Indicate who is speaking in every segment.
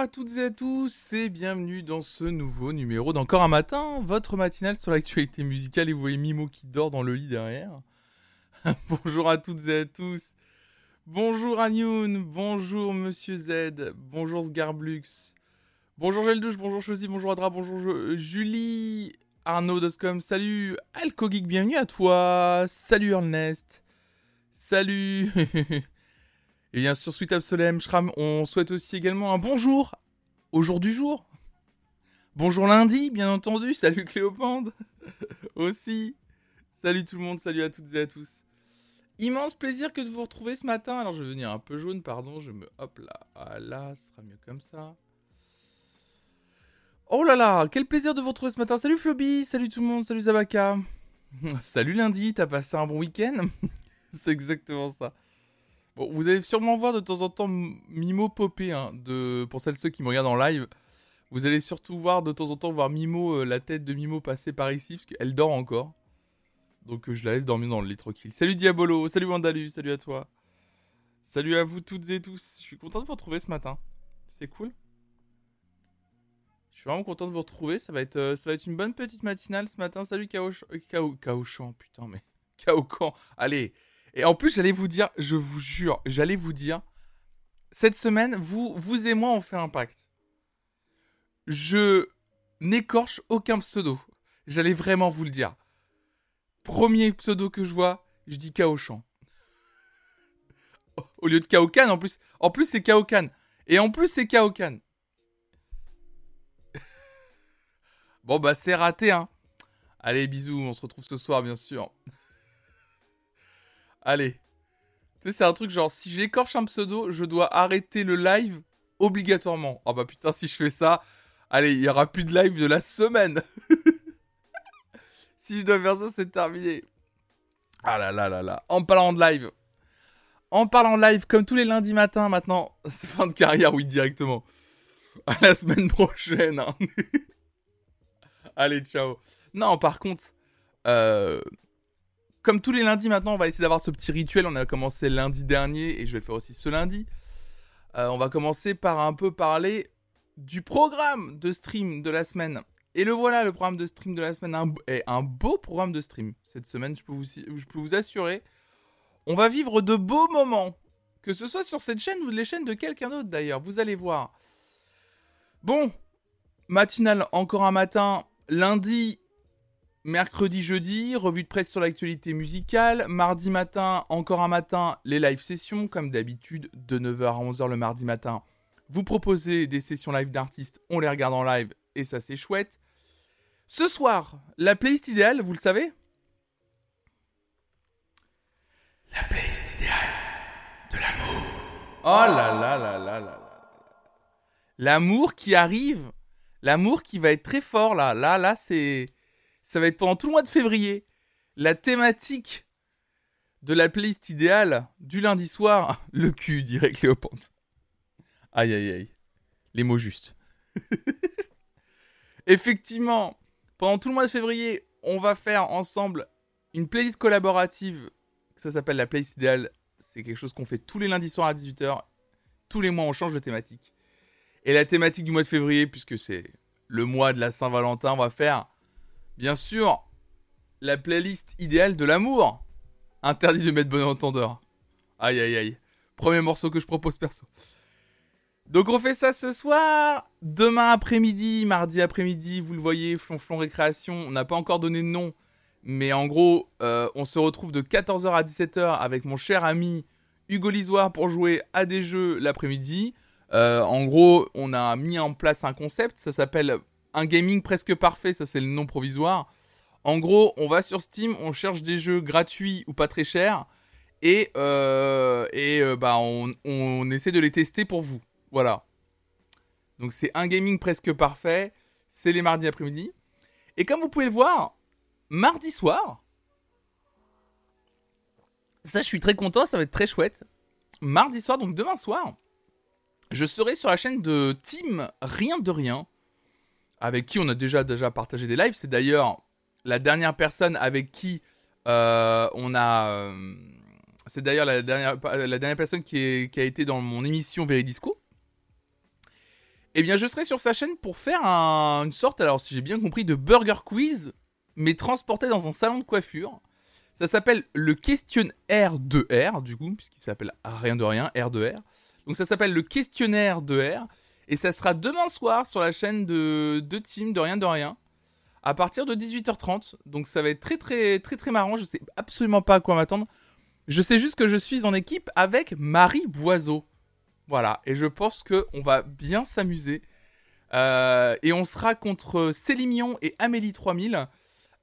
Speaker 1: Bonjour à toutes et à tous et bienvenue dans ce nouveau numéro d'Encore un matin, votre matinale sur l'actualité musicale et vous voyez Mimo qui dort dans le lit derrière. bonjour à toutes et à tous. Bonjour Anyoun, bonjour Monsieur Z, bonjour Sgarblux, bonjour Geldouche, bonjour Chosy, bonjour Adra, bonjour Julie, Arnaud Doscom, salut Alcogeek, bienvenue à toi, salut Ernest, salut Et bien sûr, Sweet Absolem, Shram, on souhaite aussi également un bonjour au jour du jour. Bonjour lundi, bien entendu. Salut Cléopande. aussi. Salut tout le monde, salut à toutes et à tous. Immense plaisir que de vous retrouver ce matin. Alors je vais venir un peu jaune, pardon. Je me... Hop là. Ah là, ce sera mieux comme ça. Oh là là, quel plaisir de vous retrouver ce matin. Salut Floby, salut tout le monde, salut Zabaka. salut lundi, t'as passé un bon week-end? C'est exactement ça vous allez sûrement voir de temps en temps Mimo popper, hein, pour celles ceux qui me regardent en live. Vous allez surtout voir de temps en temps voir Mimo, euh, la tête de Mimo passer par ici, parce qu'elle dort encore. Donc euh, je la laisse dormir dans le lit tranquille. Salut Diabolo, salut Wandalu, salut à toi. Salut à vous toutes et tous. Je suis content de vous retrouver ce matin. C'est cool. Je suis vraiment content de vous retrouver. Ça va être, euh, une bonne petite matinale ce matin. Salut Kao, Kao, putain, mais Kao Allez, et en plus, j'allais vous dire, je vous jure, j'allais vous dire, cette semaine, vous, vous et moi, on fait un pacte. Je n'écorche aucun pseudo. J'allais vraiment vous le dire. Premier pseudo que je vois, je dis Kaoshan. Au lieu de Kaokan, en plus. En plus, c'est Kaokan. Et en plus, c'est Kaokan. bon, bah, c'est raté, hein. Allez, bisous, on se retrouve ce soir, bien sûr. Allez. Tu sais, c'est un truc genre, si j'écorche un pseudo, je dois arrêter le live obligatoirement. Oh bah putain, si je fais ça, allez, il y aura plus de live de la semaine. si je dois faire ça, c'est terminé. Ah là là là là. En parlant de live. En parlant de live, comme tous les lundis matins maintenant, c'est fin de carrière, oui, directement. À la semaine prochaine. Hein. Allez, ciao. Non, par contre, euh, comme tous les lundis maintenant, on va essayer d'avoir ce petit rituel. On a commencé lundi dernier et je vais le faire aussi ce lundi. Euh, on va commencer par un peu parler du programme de stream de la semaine. Et le voilà, le programme de stream de la semaine un, est un beau programme de stream. Cette semaine, je peux, vous, assurer, on va vivre de beaux moments. Que ce soit sur cette chaîne ou les chaînes de quelqu'un d'autre d'ailleurs, vous allez voir. Bon, matinale encore un matin. Lundi, Mercredi, jeudi, revue de presse sur l'actualité musicale. Mardi matin, encore un matin, les live sessions, comme d'habitude, de 9h à 11h le mardi matin. Vous proposez des sessions live d'artistes, on les regarde en live et ça c'est chouette. Ce soir, la playlist idéale, vous le savez? La playlist idéale de l'amour. Oh là là là là là là. L'amour qui arrive, l'amour qui va être très fort là. Là, là, c'est ça va être pendant tout le mois de février. La thématique de la playlist idéale du lundi soir, le cul, dirait Cléopâtre. Aïe aïe aïe. Les mots justes. Effectivement, pendant tout le mois de février, on va faire ensemble une playlist collaborative. Ça s'appelle la playlist idéale. C'est quelque chose qu'on fait tous les lundis soirs à 18h. Tous les mois, on change de thématique. Et la thématique du mois de février, puisque c'est le mois de la Saint-Valentin, on va faire Bien sûr, la playlist idéale de l'amour. Interdit de mettre bon entendeur. Aïe aïe aïe. Premier morceau que je propose perso. Donc on fait ça ce soir. Demain après-midi, mardi après-midi, vous le voyez, Flonflon Récréation. On n'a pas encore donné de nom. Mais en gros, euh, on se retrouve de 14h à 17h avec mon cher ami Hugo Lisoire pour jouer à des jeux l'après-midi. Euh, en gros, on a mis en place un concept. Ça s'appelle un gaming presque parfait, ça c'est le nom provisoire. En gros, on va sur Steam, on cherche des jeux gratuits ou pas très chers, et, euh, et euh, bah, on, essaie de les tester pour vous. Voilà. Donc c'est un gaming presque parfait, c'est les mardis après-midi. Et comme vous pouvez le voir, mardi soir, ça je suis très content, ça va être très chouette. Mardi soir, donc demain soir, je serai sur la chaîne de Team Rien de Rien avec qui on a déjà, déjà partagé des lives. C'est d'ailleurs la dernière personne avec qui euh, on a. Euh, c'est d'ailleurs la dernière, la dernière personne qui, a été dans mon émission Veridisco. eh bien je serai sur sa chaîne pour faire une sorte, alors si j'ai bien compris, de burger quiz, mais transporté dans un salon de coiffure. Ça s'appelle le questionnaire de R, du coup, puisqu'il s'appelle rien de rien, R de R. Donc ça s'appelle le questionnaire de R. Et ça sera demain soir sur la chaîne de, de Team de rien de rien. À partir de 18h30. Donc ça va être très très très très marrant. Je sais absolument pas à quoi m'attendre. Je sais juste que je suis en équipe avec Marie Boiseau. Voilà. Et je pense qu'on va bien s'amuser. Euh, et on sera contre Célimion et Amélie 3000.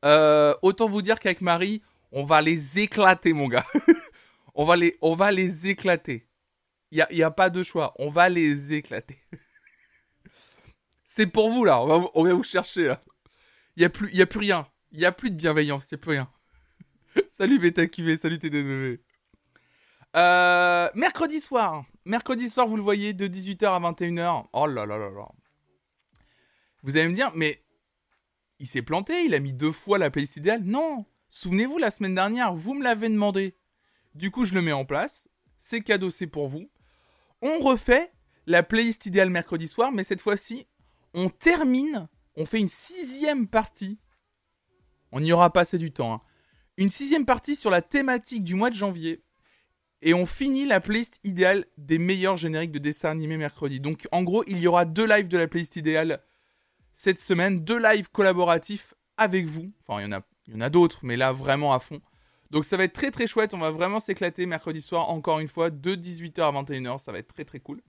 Speaker 1: Euh, autant vous dire qu'avec Marie, on va les éclater, mon gars. on, va les, on éclater. Il n'y a, a, pas de choix. On va les éclater. C'est pour vous, là. On va, vous chercher, là. Il n'y a, plus, a plus rien. Il n'y a plus de bienveillance. Il n'y a plus rien. salut BetaQV. Salut TDW. Euh, mercredi soir. Mercredi soir, vous le voyez, de 18h à 21h. Oh là là là là. Vous allez me dire, mais il s'est planté, il a mis deux fois la playlist idéale. Non, Souvenez-vous, la semaine dernière, vous me l'avez demandé. Du coup, je le mets en place. C'est cadeau, c'est pour vous. On refait la playlist idéale mercredi soir, mais cette fois-ci, on termine, on fait une sixième partie. On n'y aura pas assez du temps. Hein. Une sixième partie sur la thématique du mois de janvier. Et on finit la playlist idéale des meilleurs génériques de dessins animés mercredi. Donc en gros, il y aura deux lives de la playlist idéale cette semaine, deux lives collaboratifs avec vous. Enfin, il y en a il y en a d'autres, mais là vraiment à fond. Donc ça va être très très chouette, on va vraiment s'éclater mercredi soir, encore une fois, de 18h à 21h, ça va être très très cool.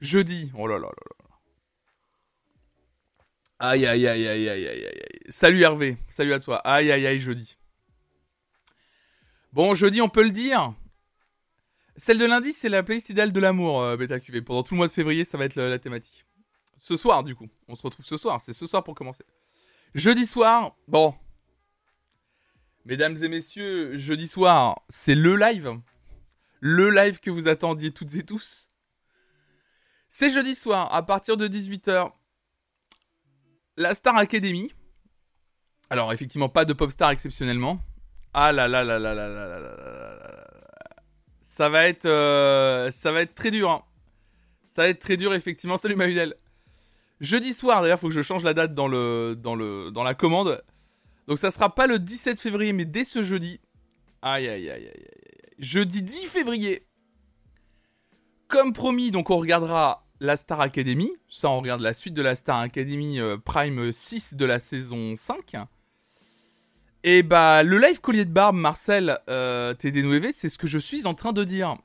Speaker 1: Jeudi, oh là là là là. Aïe aïe aïe aïe aïe aïe aïe. Salut Hervé, salut à toi. Aïe aïe aïe jeudi. Bon, jeudi, on peut le dire. Celle de lundi, c'est la playlist idéale de l'amour, euh, Beta QV. Pendant tout le mois de février, ça va être la thématique. Ce soir, du coup. On se retrouve ce soir. C'est ce soir pour commencer. Jeudi soir, bon, Mesdames et messieurs, jeudi soir, c'est le live. Le live que vous attendiez toutes et tous. C'est jeudi soir, à partir de 18h. La Star Academy. Alors, effectivement, pas de pop star exceptionnellement. Ah là là là là là là là là là Ça va être, euh, ça va être très dur. Hein. Ça va être très dur, effectivement. Salut Mahudel. Jeudi soir, d'ailleurs, faut que je change la date dans, le, dans, le, dans la commande. Donc ça sera pas le 17 février, mais dès ce jeudi. Aïe, aïe, aïe, aïe, aïe. Jeudi 10 février. Comme promis, donc on regardera la Star Academy. Ça, on regarde la suite de la Star Academy euh, Prime 6 de la saison 5. Et bah, le live collier de barbe, Marcel euh, TD9V, c'est ce que je suis en train de dire.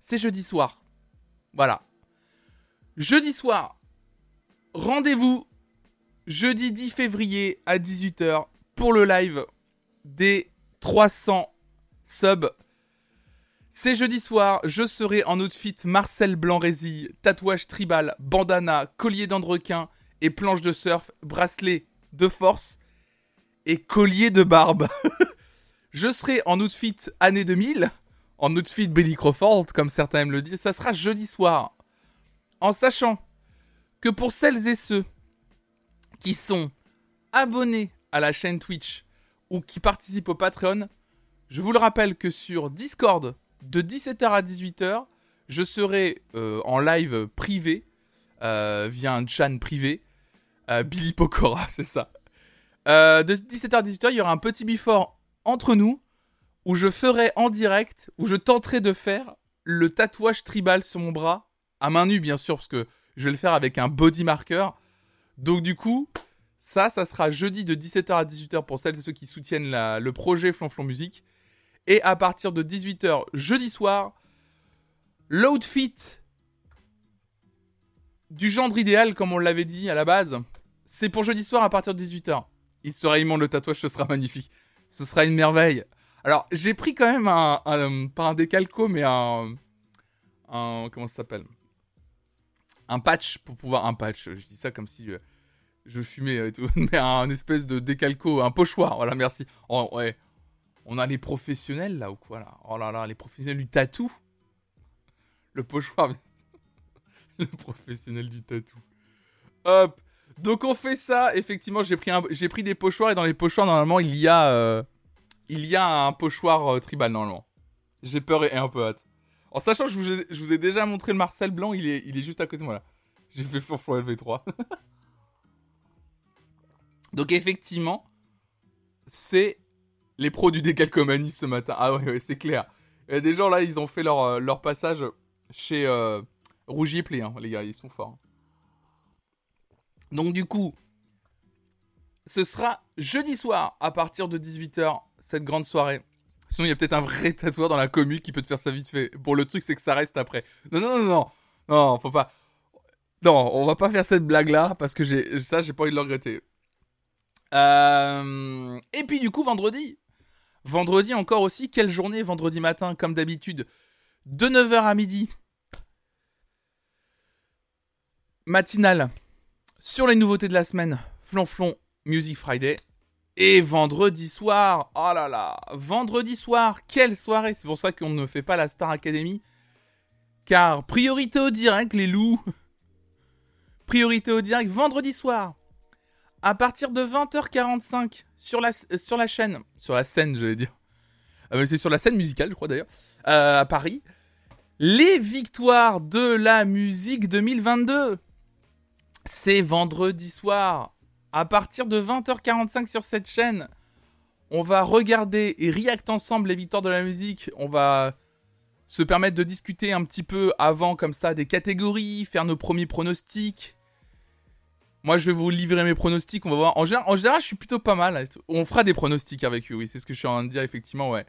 Speaker 1: C'est jeudi soir. Voilà. Jeudi soir. Rendez-vous jeudi 10 février à 18h pour le live des 300 subs. C'est jeudi soir, je serai en outfit Marcel Blanc-Résille, tatouage tribal, bandana, collier d'andrequin et planche de surf, bracelet de force et collier de barbe. je serai en outfit année 2000, en outfit Billy Crawford, comme certains aiment le dire. Ça sera jeudi soir. En sachant que pour celles et ceux qui sont abonnés à la chaîne Twitch ou qui participent au Patreon, je vous le rappelle que sur Discord, de 17h à 18h, je serai euh, en live privé, euh, via un chan privé. Euh, Billy Pokora, c'est ça. de 17h à 18h, il y aura un petit before entre nous, où je ferai en direct, où je tenterai de faire le tatouage tribal sur mon bras, à main nue bien sûr, parce que je vais le faire avec un body marker. Donc du coup, ça, ça sera jeudi de 17h à 18h pour celles et ceux qui soutiennent le projet Flanflon Musique. Et à partir de 18h jeudi soir, l'outfit du genre idéal, comme on l'avait dit à la base, c'est pour jeudi soir à partir de 18h. Il sera immense, le tatouage, ce sera magnifique. Ce sera une merveille. Alors, j'ai pris quand même un, pas un décalco, mais un, un comment ça s'appelle? Un patch pour pouvoir, un patch, je dis ça comme si... Euh, je fumais et tout, mais un espèce de décalco, un pochoir, voilà, merci. Oh, ouais. On a les professionnels là ou quoi là Oh là là, les professionnels du tatou. Le pochoir. le professionnel du tatou. Hop. Donc on fait ça. Effectivement, j'ai pris, des pochoirs et dans les pochoirs, normalement, il y a, euh, il y a un pochoir euh, tribal normalement. J'ai peur et un peu hâte. En sachant que je vous, ai, déjà montré le Marcel Blanc, il est, juste à côté de moi là. J'ai fait Flonflon LV3. Donc effectivement, c'est les pros du décalcomanie ce matin. Ah ouais, ouais c'est clair. Il y a des gens là, ils ont fait leur, euh, leur passage chez euh, Rougier Play, hein, les gars, ils sont forts. Donc du coup, ce sera jeudi soir à partir de 18h, cette grande soirée. Sinon, il y a peut-être un vrai tatoueur dans la commune qui peut te faire ça vite fait. Bon, le truc, c'est que ça reste après. Non, non, non, non. Non, faut pas. Non, on va pas faire cette blague-là parce que ça, j'ai pas envie de le regretter. Euh, et puis, du coup, vendredi. Vendredi encore aussi. Quelle journée Vendredi matin, comme d'habitude. De 9h à midi. Matinale. Sur les nouveautés de la semaine. Flonflon Music Friday. Et vendredi soir, oh là là, vendredi soir, quelle soirée C'est pour ça qu'on ne fait pas la Star Academy. Car priorité au direct, les loups. priorité au direct, vendredi soir. À partir de 20h45 sur la, sur la chaîne, sur la scène, je vais dire. Euh, c'est sur la scène musicale, je crois d'ailleurs, euh, à Paris. Les victoires de la musique 2022. C'est vendredi soir à partir de 20h45 sur cette chaîne, on va regarder et react ensemble les victoires de la musique. On va se permettre de discuter un petit peu avant comme ça des catégories, faire nos premiers pronostics. Moi, je vais vous livrer mes pronostics. On va voir. En général, je suis plutôt pas mal. On fera des pronostics avec eux. Oui, c'est ce que je suis en train de dire effectivement. Ouais.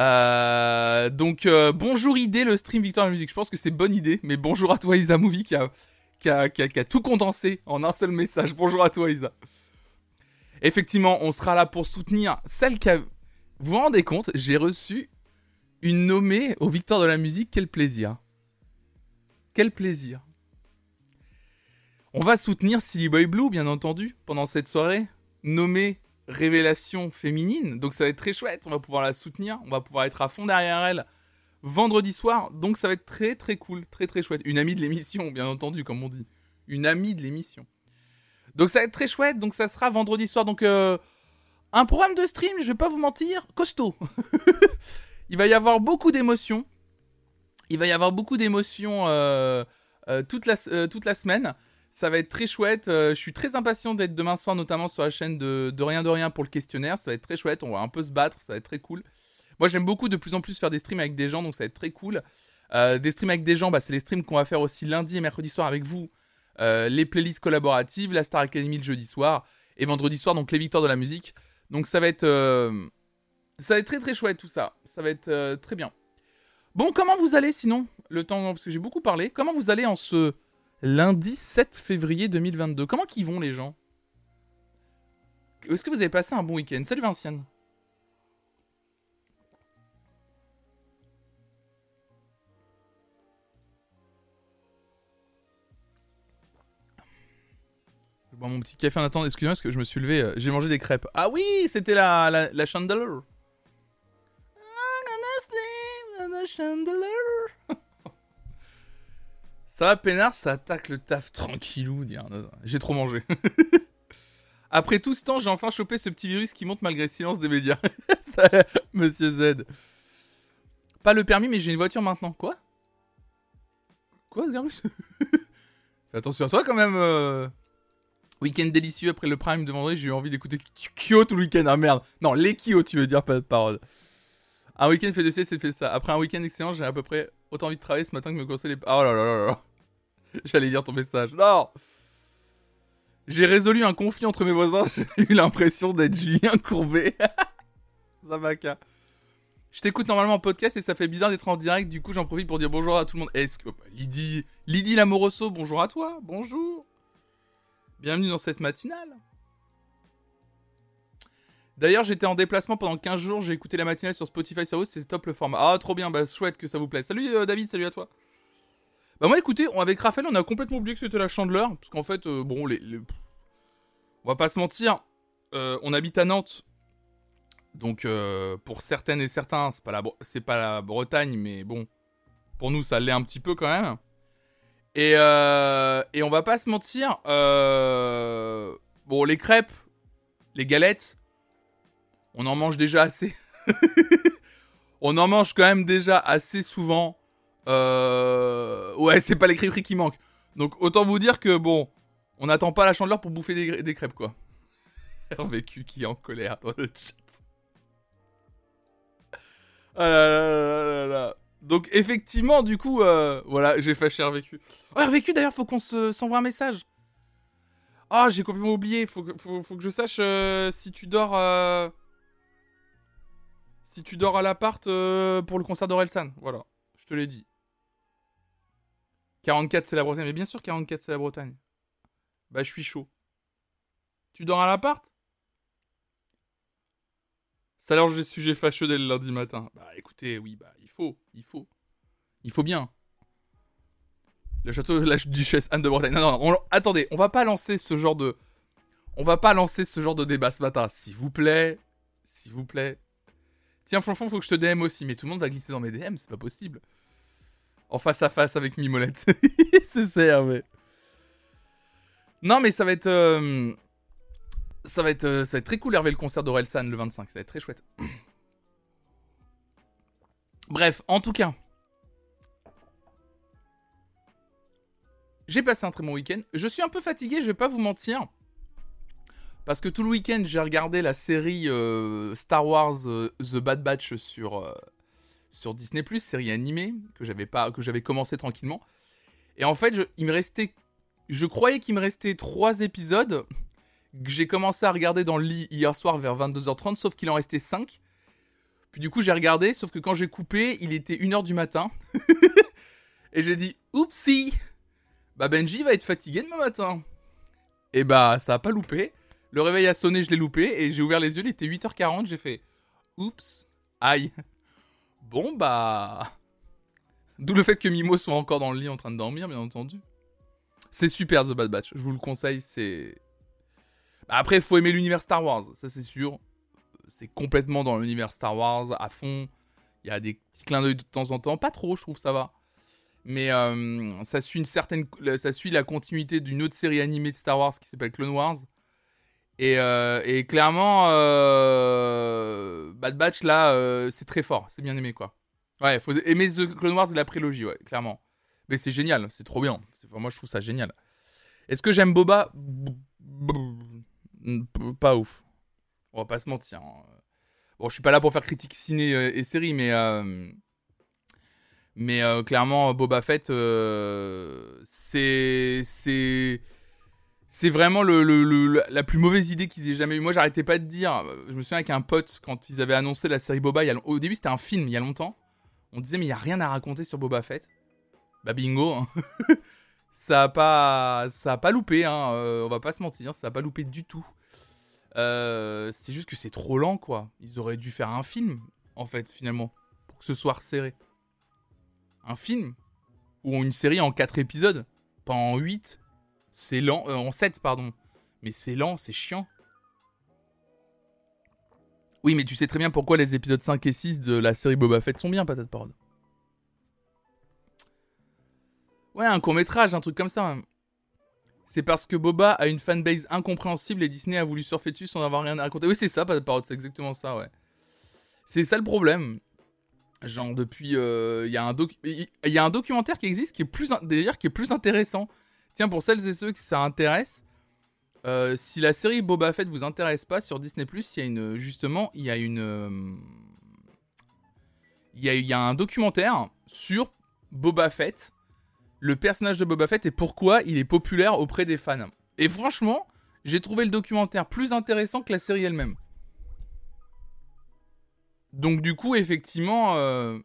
Speaker 1: Euh, donc euh, bonjour idée le stream Victoire de la musique. Je pense que c'est bonne idée. Mais bonjour à toi Isa Movie qui a qui a, tout condensé en un seul message. Bonjour à toi, Isa. Effectivement, on sera là pour soutenir celle qui a... Vous vous rendez compte, j'ai reçu une nommée aux Victoires de la musique. Quel plaisir. Quel plaisir. On va soutenir Silly Boy Blue, bien entendu, pendant cette soirée. Nommée Révélation féminine. Donc ça va être très chouette. On va pouvoir la soutenir. On va pouvoir être à fond derrière elle vendredi soir. Donc ça va être très très cool, très très chouette. Une amie de l'émission, bien entendu, comme on dit. Une amie de l'émission. Donc ça va être très chouette. Donc ça sera vendredi soir. Donc euh, un programme de stream, je vais pas vous mentir, costaud. Il va y avoir beaucoup d'émotions. Il va y avoir beaucoup d'émotions euh, euh, toute, toute la semaine. Ça va être très chouette. je suis très impatient d'être demain soir, notamment sur la chaîne de, de Rien de Rien pour le questionnaire. Ça va être très chouette. On va un peu se battre. Ça va être très cool. Moi, j'aime beaucoup de plus en plus faire des streams avec des gens, donc ça va être très cool. Euh, des streams avec des gens, bah, c'est les streams qu'on va faire aussi lundi et mercredi soir avec vous. Euh, les playlists collaboratives, la Star Academy le jeudi soir et vendredi soir, donc les victoires de la musique. Donc ça va être, euh, ça va être très très chouette tout ça. Ça va être très bien. Bon, comment vous allez sinon Le temps, parce que j'ai beaucoup parlé. Comment vous allez en ce lundi 7 février 2022 Comment qu'ils vont les gens? Est-ce que vous avez passé un bon week-end? Salut Vinciane. bois mon petit café en attendant. Excusez-moi parce que je me suis levé. Euh, j'ai mangé des crêpes. Ah oui, c'était la, la, la chandelier. ça va, peinard, ça attaque le taf tranquillou. J'ai trop mangé. Après tout ce temps, j'ai enfin chopé ce petit virus qui monte malgré le silence des médias. Monsieur Z. Pas le permis, mais j'ai une voiture maintenant. Quoi? Quoi, ce Fais attention à toi quand même. Euh... Week-end délicieux après le prime de vendredi, j'ai eu envie d'écouter Kyo tout le week-end. Ah merde. Non, les Kyo, tu veux dire, pas de parole. Un week-end fait de c'est fait ça. Après un week-end excellent, j'ai à peu près autant envie de travailler ce matin que me conseiller les. Oh là là là là. J'allais dire ton message. Non J'ai résolu un conflit entre mes voisins. J'ai eu l'impression d'être Julien Courbet. Zabaka. Je t'écoute normalement en podcast et ça fait bizarre d'être en direct. Du coup, j'en profite pour dire bonjour à tout le monde. Est-ce que. Lydie. Lydie Lamoroso, bonjour à toi. Bonjour. Bienvenue dans cette matinale. D'ailleurs, j'étais en déplacement pendant 15 jours, j'ai écouté la matinale sur Spotify vous, c'est top le format. Ah, trop bien, bah chouette que ça vous plaise. Salut euh, David, salut à toi. Bah moi écoutez, avec Raphaël, on a complètement oublié que c'était la chandeleur, parce qu'en fait, euh, bon, les, on va pas se mentir, euh, on habite à Nantes, donc pour certaines et certains, c'est pas, la, c'est pas la Bretagne, mais bon, pour nous ça l'est un petit peu quand même. Et, euh, et on va pas se mentir. Euh, bon, les crêpes, les galettes, on en mange déjà assez. on en mange quand même déjà assez souvent. Euh, ouais, c'est pas les crêperies qui manquent. Donc autant vous dire que bon, on n'attend pas la chandeleur pour bouffer des, crêpes quoi. Vécu qui est en colère dans le chat. Ah là là là. Donc effectivement, du coup, euh, voilà, j'ai fâché RVQ. Oh, RVQ d'ailleurs, faut qu'on se, s'envoie un message. Ah, j'ai complètement oublié. Faut que, je sache euh, si tu dors. euh, Si tu dors à l'appart pour le concert d'Orelsan. Voilà, je te l'ai dit. 44 c'est la Bretagne. Mais bien sûr, 44 c'est la Bretagne. Bah, je suis chaud. Tu dors à l'appart? Ça alors j'ai sujet fâcheux dès le lundi matin. Bah écoutez, oui, bah il faut, il faut. Il faut bien. Le château de la duchesse Anne de Bretagne. Non, non, on- attendez, on va pas lancer ce genre de. On va pas lancer ce genre de débat ce matin. S'il vous plaît. S'il vous plaît. Tiens, Flonflon, faut que je te DM aussi. Mais tout le monde va glisser dans mes DM, c'est pas possible. En face à face avec Mimolette. c'est ça. Non, mais ça va être. euh, Ça va être, euh, ça va être très cool, Hervé, le concert d'Orelsan le 25. Ça va être très chouette. Bref, en tout cas. J'ai passé un très bon week-end. Je suis un peu fatigué, je vais pas vous mentir. Parce que tout le week-end, j'ai regardé la série euh, Star Wars The Bad Batch sur, sur Disney+, série animée, que j'avais pas, que j'avais commencé tranquillement. Et en fait, je, il me restait... Je croyais qu'il me restait trois épisodes que j'ai commencé à regarder dans le lit hier soir vers 22h30, sauf qu'il en restait 5. Puis du coup, j'ai regardé, sauf que quand j'ai coupé, il était 1h du matin. Et j'ai dit, oupsie Bah Benji va être fatigué demain matin. Et bah, ça a pas loupé. Le réveil a sonné, je l'ai loupé, et j'ai ouvert les yeux, il était 8h40, j'ai fait, oups, aïe. Bon bah... D'où le fait que Mimo soit encore dans le lit en train de dormir, bien entendu. C'est super The Bad Batch, je vous le conseille, c'est... Après, il faut aimer l'univers Star Wars, ça c'est sûr. C'est complètement dans l'univers Star Wars, à fond. Il y a des petits clins d'œil de temps en temps, pas trop, je trouve ça va. Mais euh, ça suit une certaine, ça suit la continuité d'une autre série animée de Star Wars qui s'appelle Clone Wars. Et, euh, et clairement, euh, Bad Batch là, euh, c'est très fort, c'est bien aimé quoi. Ouais, faut aimer The Clone Wars et la prélogie, ouais, clairement. Mais c'est génial, c'est trop bien. Moi, je trouve ça génial. Est-ce que j'aime Boba? Pas ouf. On va pas se mentir. hein. Bon, je suis pas là pour faire critique ciné et série, mais mais clairement, Boba Fett, c'est c'est c'est vraiment la plus mauvaise idée qu'ils aient jamais eu. Moi, j'arrêtais pas de dire. Je me souviens avec un pote quand ils avaient annoncé la série Boba. il y a- au début, c'était un film il y a longtemps. On disait mais il y a rien à raconter sur Boba Fett. Bah bingo. hein. ça a pas pas loupé. Hein. euh, on va pas se mentir, ça a pas loupé du tout. Euh, c'est juste que c'est trop lent quoi. Ils auraient dû faire un film en fait finalement pour que ce soit resserré. Un film ou une série en 4 épisodes, pas en 8. C'est lent, euh, en 7 pardon. Mais c'est lent, c'est chiant. Oui, mais tu sais très bien pourquoi les épisodes 5 et 6 de la série Boba Fett sont bien, patate parole. Ouais, un court métrage, un truc comme ça. C'est parce que Boba a une fanbase incompréhensible et Disney a voulu surfer dessus sans avoir rien à raconter. Oui, c'est ça, patate parole, c'est exactement ça, ouais. C'est ça le problème. Genre depuis, euh, il y a un documentaire qui existe qui est plus intéressant. Tiens, pour celles et ceux qui ça intéresse, euh, si la série Boba Fett vous intéresse pas sur Disney+, il y a une, justement, il y a une, euh, il y a, y a un documentaire sur Boba Fett, le personnage de Boba Fett et pourquoi il est populaire auprès des fans. Et franchement, j'ai trouvé le documentaire plus intéressant que la série elle-même. Donc du coup, effectivement, euh,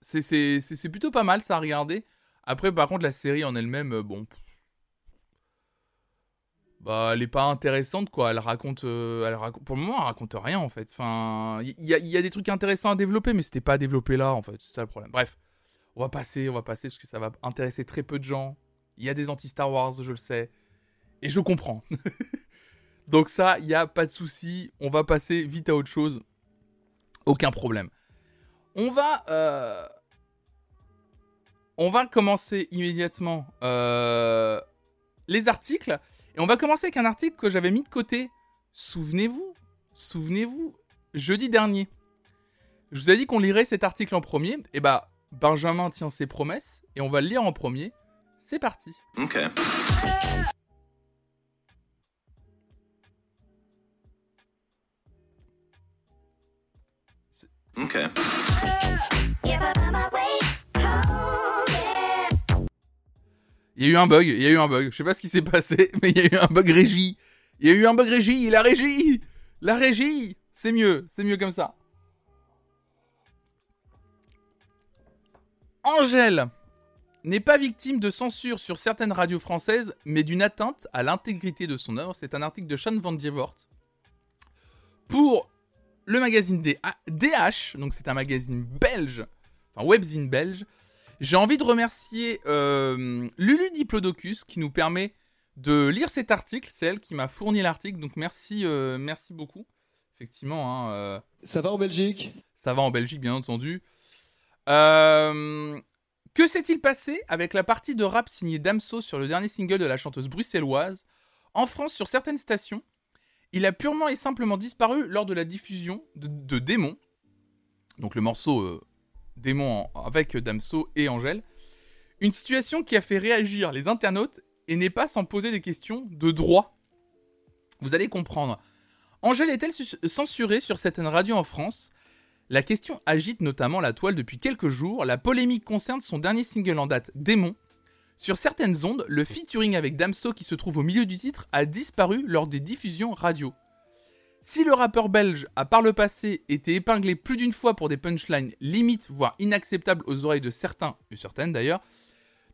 Speaker 1: c'est- plutôt pas mal ça à regarder. Après, par contre, la série en elle-même, bon, bah, elle est pas intéressante, quoi. Elle raconte, euh, elle raconte, pour le moment, elle raconte rien, en fait. Il y, y a des trucs intéressants à développer, mais c'était pas à développer là, en fait. C'est ça le problème. Bref, on va passer, on va passer, parce que ça va intéresser très peu de gens. Il y a des anti-Star Wars, je le sais. Et je comprends. Donc ça, il y a pas de souci. On va passer vite à autre chose. Aucun problème. On va... euh, On va commencer immédiatement euh, les articles. Et on va commencer avec un article que j'avais mis de côté. Souvenez-vous, souvenez-vous, jeudi dernier. Je vous ai dit qu'on lirait cet article en premier. Et bah, Benjamin tient ses promesses et on va le lire en premier. C'est parti.
Speaker 2: Ok. Ok.
Speaker 1: Il y a eu un bug, il y a eu un bug. Je sais pas ce qui s'est passé, mais il y a eu un bug régie. Il y a eu un bug régie, la régie La régie C'est mieux, c'est mieux comme ça. Angèle n'est pas victime de censure sur certaines radios françaises, mais d'une atteinte à l'intégrité de son œuvre. C'est un article de Sean Van Dievort. Pour le magazine DH, donc c'est un magazine belge, enfin webzine belge. J'ai envie de remercier euh, Lulu Diplodocus qui nous permet de lire cet article. C'est elle qui m'a fourni l'article, donc merci, euh, merci beaucoup. Effectivement. Hein, euh,
Speaker 3: ça va en Belgique?
Speaker 1: Ça va en Belgique, bien entendu. que s'est-il passé avec la partie de rap signée Damso sur le dernier single de la chanteuse bruxelloise? En France, sur certaines stations, il a purement et simplement disparu lors de la diffusion de, Démon, donc le morceau Démon avec Damso et Angèle. Une situation qui a fait réagir les internautes et n'est pas sans poser des questions de droit. Vous allez comprendre. Angèle est-elle censurée sur certaines radios en France? La question agite notamment la toile depuis quelques jours. La polémique concerne son dernier single en date, Démon, sur certaines ondes, le featuring avec Damso qui se trouve au milieu du titre a disparu lors des diffusions radio. Si le rappeur belge a par le passé été épinglé plus d'une fois pour des punchlines limites, voire inacceptables aux oreilles de certains, et certaines d'ailleurs,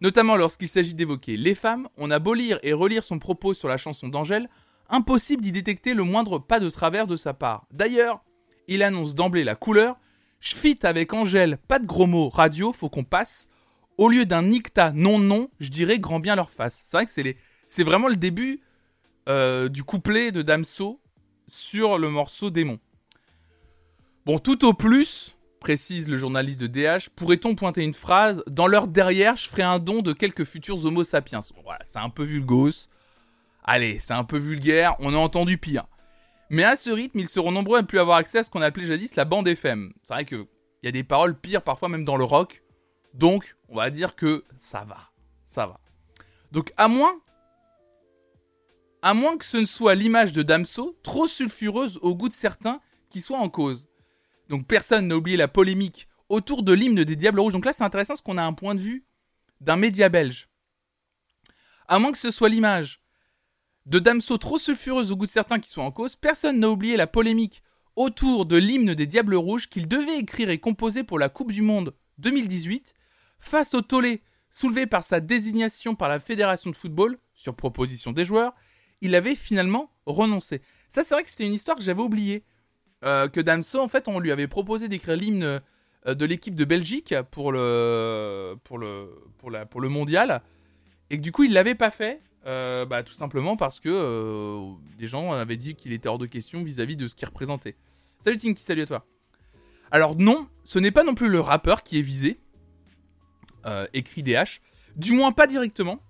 Speaker 1: notamment lorsqu'il s'agit d'évoquer les femmes, on a beau lire et relire son propos sur la chanson d'Angèle, impossible d'y détecter le moindre pas de travers de sa part. D'ailleurs, il annonce d'emblée la couleur, J'fit avec Angèle, pas de gros mots, radio, faut qu'on passe, au lieu d'un nicta non non, je dirais grand bien leur face. C'est vrai que c'est vraiment le début euh, du couplet de Damso sur le morceau Démon. Bon, tout au plus, précise le journaliste de DH, pourrait-on pointer une phrase Dans l'heure derrière, je ferai un don de quelques futurs Homo sapiens. Voilà, c'est un peu. Allez, c'est un peu vulgaire, on a entendu pire. Mais à ce rythme, ils seront nombreux à ne plus avoir accès à ce qu'on appelait jadis la bande FM. C'est vrai qu'il y a des paroles pires parfois même dans le rock. Donc, on va dire que ça va. Ça va. Donc, à moins. À moins que ce ne soit l'image de Damso, trop sulfureuse au goût de certains, qui soit en cause. Donc, personne n'a oublié la polémique autour de l'hymne des Diables Rouges. Donc là, c'est intéressant parce qu'on a un point de vue d'un média belge. À moins que ce soit l'image de Damso trop sulfureuse au goût de certains qui soit en cause, personne n'a oublié la polémique autour de l'hymne des Diables Rouges qu'il devait écrire et composer pour la Coupe du Monde 2018 Face au tollé soulevé par sa désignation par la Fédération de football, sur proposition des joueurs, il avait finalement renoncé. Ça, c'est vrai que c'était une histoire que j'avais oubliée. Euh, que Damso, en fait, on lui avait proposé d'écrire l'hymne euh, de l'équipe de Belgique pour le, pour, le, pour, la, pour le mondial. Et que du coup, il l'avait pas fait. Euh, bah, tout simplement parce que des gens avaient dit qu'il était hors de question vis-à-vis de ce qu'il représentait. Salut Tinky, salut à toi. Alors non, ce n'est pas non plus le rappeur qui est visé, écrit DH, du moins pas directement.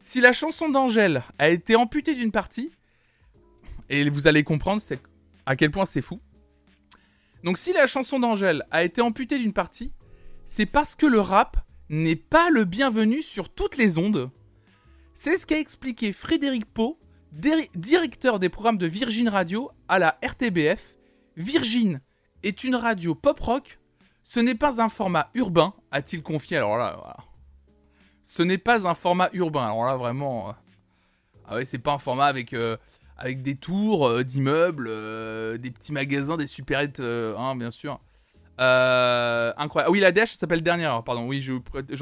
Speaker 1: Si la chanson d'Angèle a été amputée d'une partie, et vous allez comprendre à quel point c'est fou. Donc si la chanson d'Angèle a été amputée d'une partie, c'est parce que le rap n'est pas le bienvenu sur toutes les ondes. C'est ce qu'a expliqué Frédéric Pau, directeur des programmes de Virgin Radio à la RTBF. Virgin est une radio pop-rock ce n'est pas un format urbain, a-t-il confié. Alors là, voilà. Ce n'est pas un format urbain. Alors là, vraiment. Euh, ah ouais, c'est pas un format avec, euh, avec des tours euh, d'immeubles, des petits magasins, des supérettes, hein, bien sûr. incroyable. Ah oui, la DH s'appelle Dernière, pardon. Oui, j'aurais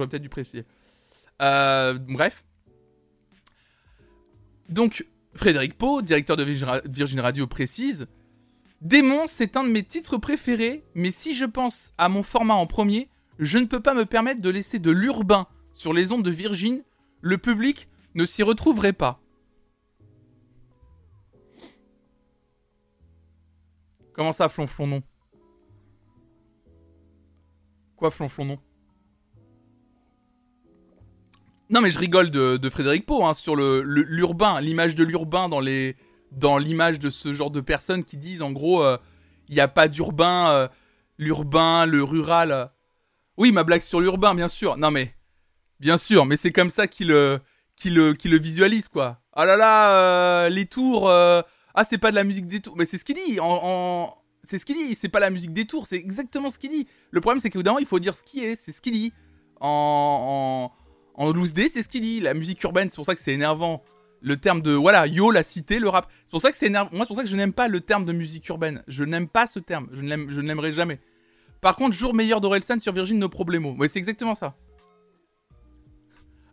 Speaker 1: peut-être dû préciser. bref. Donc, Frédéric Pau, directeur de Virgin Radio, précise Démon, c'est un de mes titres préférés, mais si je pense à mon format en premier, je ne peux pas me permettre de laisser de l'urbain sur les ondes de Virgin, le public ne s'y retrouverait pas. Comment ça, flonflon non? Quoi, flonflon non? Non, mais je rigole de, Frédéric Pau, hein, sur l'urbain, l'image de l'urbain dans l'image de ce genre de personnes qui disent en gros, euh, il n'y a pas d'urbain, euh, l'urbain, le rural. Oui, ma blague sur l'urbain, bien sûr. Non mais, Bien sûr, mais c'est comme ça qu'il le, le, le visualise, quoi. Ah là là, euh, les tours. Euh, ah, c'est pas de la musique des tours. Mais c'est ce qu'il dit. En, C'est ce qu'il dit. C'est pas la musique des tours. C'est exactement ce qu'il dit. Le problème, c'est qu'évidemment, il faut dire ce qui est. C'est ce qu'il dit. En, en, loose D, c'est ce qu'il dit. La musique urbaine, c'est pour ça que c'est énervant. Le terme de. Voilà, yo, la cité, le rap. C'est pour ça que c'est énervant. Moi, c'est pour ça que je n'aime pas le terme de musique urbaine. Je n'aime pas ce terme. Je ne l'aimerai jamais. Par contre, jour meilleur d'Orelsan sur Virgin No Problemo. Ouais, c'est exactement ça.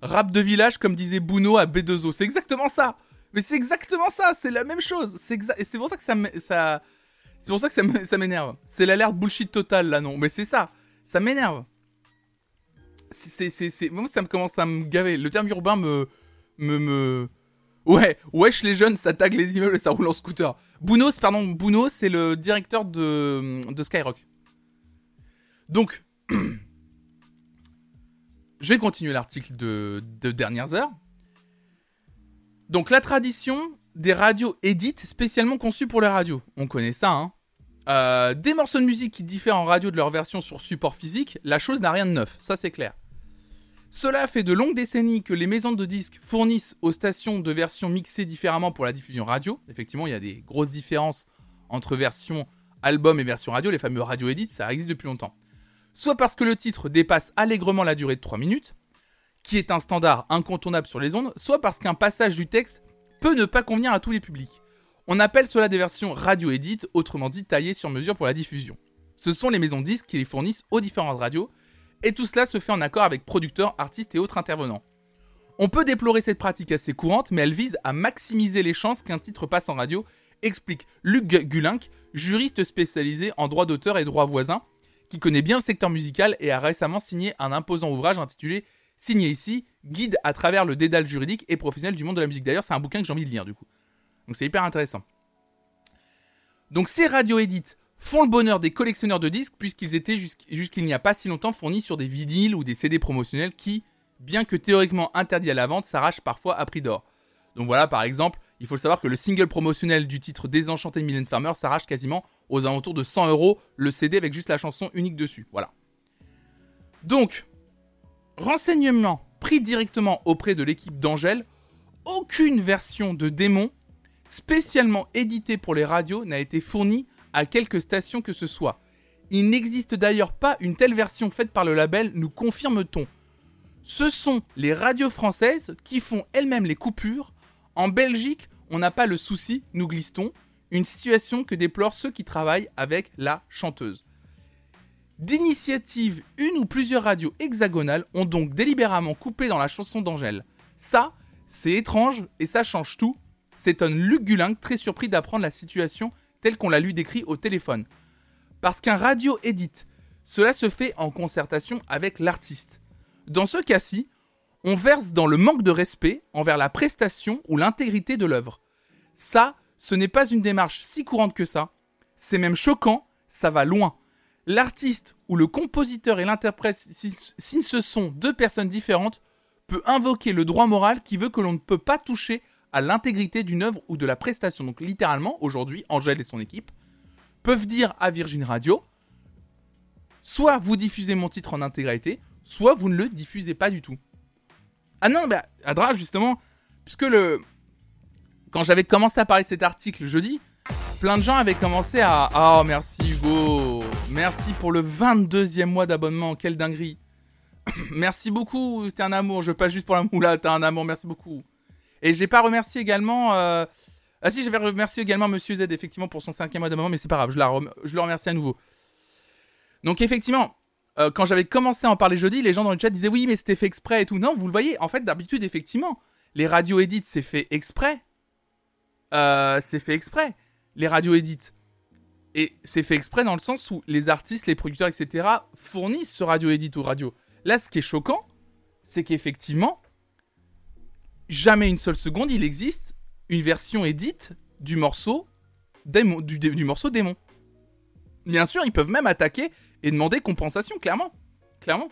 Speaker 1: Rap de village, comme disait Bouno à B2O. C'est exactement ça. Mais c'est exactement ça. C'est la même chose. C'est c'est pour ça que ça. ça... C'est pour ça que ça m'énerve. C'est l'alerte bullshit total là, non. Mais c'est ça. Ça m'énerve. C'est. Moi, ça me commence à me gaver. Le terme urbain me. Me. me... Ouais, wesh les jeunes, ça tag les immeubles et ça roule en scooter. Bouno, pardon, c'est le directeur de, de Skyrock. Donc, je vais continuer l'article de, dernières heures. Donc, la tradition des radios édites spécialement conçues pour les radios. On connaît ça, hein. Euh, des morceaux de musique qui diffèrent en radio de leur version sur support physique, la chose n'a rien de neuf, ça c'est clair. Cela fait de longues décennies que les maisons de disques fournissent aux stations de versions mixées différemment pour la diffusion radio. Effectivement, il y a des grosses différences entre version album et version radio, les fameux radio edit, ça existe depuis longtemps soit parce que le titre dépasse allègrement la durée de 3 minutes, qui est un standard incontournable sur les ondes, soit parce qu'un passage du texte peut ne pas convenir à tous les publics. On appelle cela des versions radio edit, autrement dit taillées sur mesure pour la diffusion. Ce sont les maisons disques qui les fournissent aux différentes radios, et tout cela se fait en accord avec producteurs, artistes et autres intervenants. On peut déplorer cette pratique assez courante, mais elle vise à maximiser les chances qu'un titre passe en radio, explique Luc Gulink, juriste spécialisé en droit d'auteur et droit voisin, qui connaît bien le secteur musical et a récemment signé un imposant ouvrage intitulé Signé ici, guide à travers le dédale juridique et professionnel du monde de la musique. D'ailleurs, c'est un bouquin que j'ai envie de lire du coup. Donc c'est hyper intéressant. Donc ces radio edits font le bonheur des collectionneurs de disques puisqu'ils étaient jusqu'il n'y a pas si longtemps fournis sur des vinyles ou des CD promotionnels qui, bien que théoriquement interdits à la vente, s'arrachent parfois à prix d'or. Donc voilà, par exemple, il faut savoir que le single promotionnel du titre Désenchanté Mylène Farmer s'arrache quasiment aux alentours de 100 euros le CD avec juste la chanson unique dessus. Voilà. Donc, renseignement pris directement auprès de l'équipe d'Angèle, aucune version de Démon spécialement éditée pour les radios n'a été fournie à quelque station que ce soit. Il n'existe d'ailleurs pas une telle version faite par le label, nous confirme-t-on. Ce sont les radios françaises qui font elles-mêmes les coupures. En Belgique, on n'a pas le souci, nous glissons, une situation que déplorent ceux qui travaillent avec la chanteuse. D'initiative, une ou plusieurs radios hexagonales ont donc délibérément coupé dans la chanson d'Angèle. Ça, c'est étrange et ça change tout. C'est un Luc très surpris d'apprendre la situation telle qu'on l'a lu décrit au téléphone. Parce qu'un radio édite, cela se fait en concertation avec l'artiste. Dans ce cas-ci, on verse dans le manque de respect envers la prestation ou l'intégrité de l'œuvre. Ça, ce n'est pas une démarche si courante que ça. C'est même choquant, ça va loin. L'artiste ou le compositeur et l'interprète, si, ce sont deux personnes différentes, peut invoquer le droit moral qui veut que l'on ne peut pas toucher à l'intégrité d'une œuvre ou de la prestation. Donc littéralement, aujourd'hui, Angèle et son équipe peuvent dire à Virgin Radio, soit vous diffusez mon titre en intégralité, soit vous ne le diffusez pas du tout. Ah non, bah, Adra, justement, puisque le. Quand j'avais commencé à parler de cet article jeudi, plein de gens avaient commencé à. Oh, merci Hugo Merci pour le 22e mois d'abonnement, quelle dinguerie Merci beaucoup, t'es un amour, je passe juste pour la moula, t'es un amour, merci beaucoup. Et j'ai pas remercié également. Euh, ah si, j'avais remercié également Monsieur Z, effectivement, pour son cinquième mois d'abonnement, mais c'est pas grave, je le remercie à nouveau. Donc effectivement, euh, quand j'avais commencé à en parler jeudi, les gens dans le chat disaient oui, mais c'était fait exprès et tout. Non, vous le voyez, en fait, d'habitude, effectivement, les radios edits, c'est fait exprès. Euh, c'est fait exprès, les radios edits. Et c'est fait exprès dans le sens où les artistes, les producteurs, etc. fournissent ce radio edit aux radios. Là, ce qui est choquant, c'est qu'effectivement, jamais une seule seconde, il existe une version edit du morceau du morceau démon. Bien sûr, ils peuvent même attaquer et demander compensation, clairement. Clairement.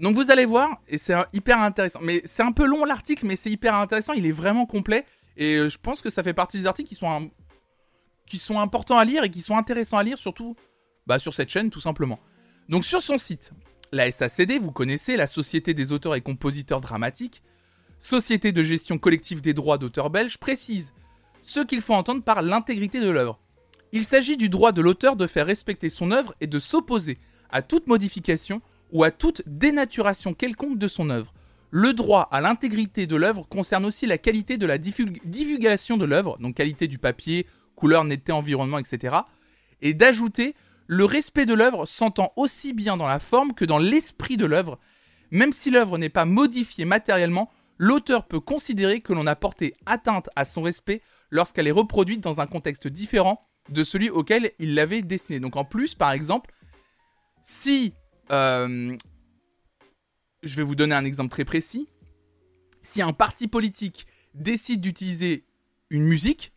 Speaker 1: Donc vous allez voir, et c'est hyper intéressant. Mais c'est un peu long l'article, mais c'est hyper intéressant, il est vraiment complet. Et euh, je pense que ça fait partie des articles qui sont, qui sont importants à lire et qui sont intéressants à lire, surtout bah, sur cette chaîne, tout simplement. Donc sur son site, La SACD, vous connaissez, la Société des auteurs et compositeurs dramatiques, Société de gestion collective des droits d'auteur belge, précise ce qu'il faut entendre par l'intégrité de l'œuvre. Il s'agit du droit de l'auteur de faire respecter son œuvre et de s'opposer à toute modification ou à toute dénaturation quelconque de son œuvre. Le droit à l'intégrité de l'œuvre concerne aussi la qualité de la divulgation de l'œuvre, donc qualité du papier, couleur, netteté, environnement, etc. Et d'ajouter le respect de l'œuvre s'entend aussi bien dans la forme que dans l'esprit de l'œuvre. Même si l'œuvre n'est pas modifiée matériellement, l'auteur peut considérer que l'on a porté atteinte à son respect lorsqu'elle est reproduite dans un contexte différent de celui auquel il l'avait destiné. Donc en plus, par exemple, si... Euh, je vais vous donner un exemple très précis. Si un parti politique décide d'utiliser une musique,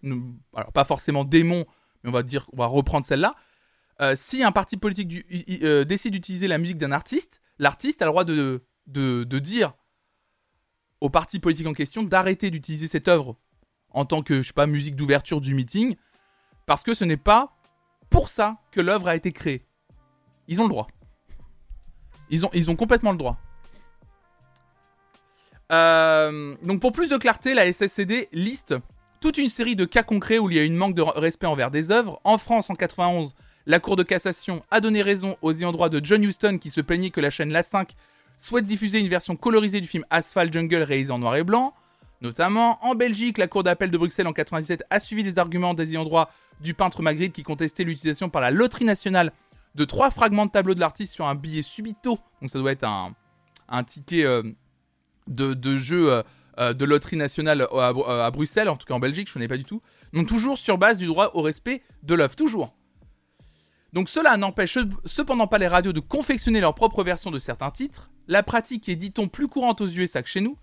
Speaker 1: alors pas forcément démon, mais on va dire, reprendre celle-là. Euh, si un parti politique euh, décide d'utiliser la musique d'un artiste, l'artiste a le droit de, dire au parti politique en question d'arrêter d'utiliser cette œuvre en tant que, je sais pas, musique d'ouverture du meeting, parce que ce n'est pas pour ça que l'œuvre a été créée. Ils ont le droit. Ils ont, complètement le droit. Euh, donc pour plus de clarté, la SSCD liste toute une série de cas concrets où il y a une manque de respect envers des œuvres. En France, en 91, la Cour de cassation a donné raison aux ayants droit de John Huston qui se plaignait que la chaîne La 5 souhaite diffuser une version colorisée du film Asphalt Jungle réalisé en noir et blanc. Notamment, en Belgique, la Cour d'appel de Bruxelles en 97 a suivi les arguments des ayants droit du peintre Magritte qui contestait l'utilisation par la loterie nationale de trois fragments de tableau de l'artiste sur un billet subito. Donc ça doit être un, ticket euh, de, jeu euh, euh, de loterie nationale à, Bruxelles, en tout cas en Belgique, je ne connais pas du tout. Donc toujours sur base du droit au respect de l'œuvre, toujours. Donc cela n'empêche cependant pas les radios de confectionner leur propre version de certains titres. La pratique est, dit-on, plus courante aux USA que chez nous.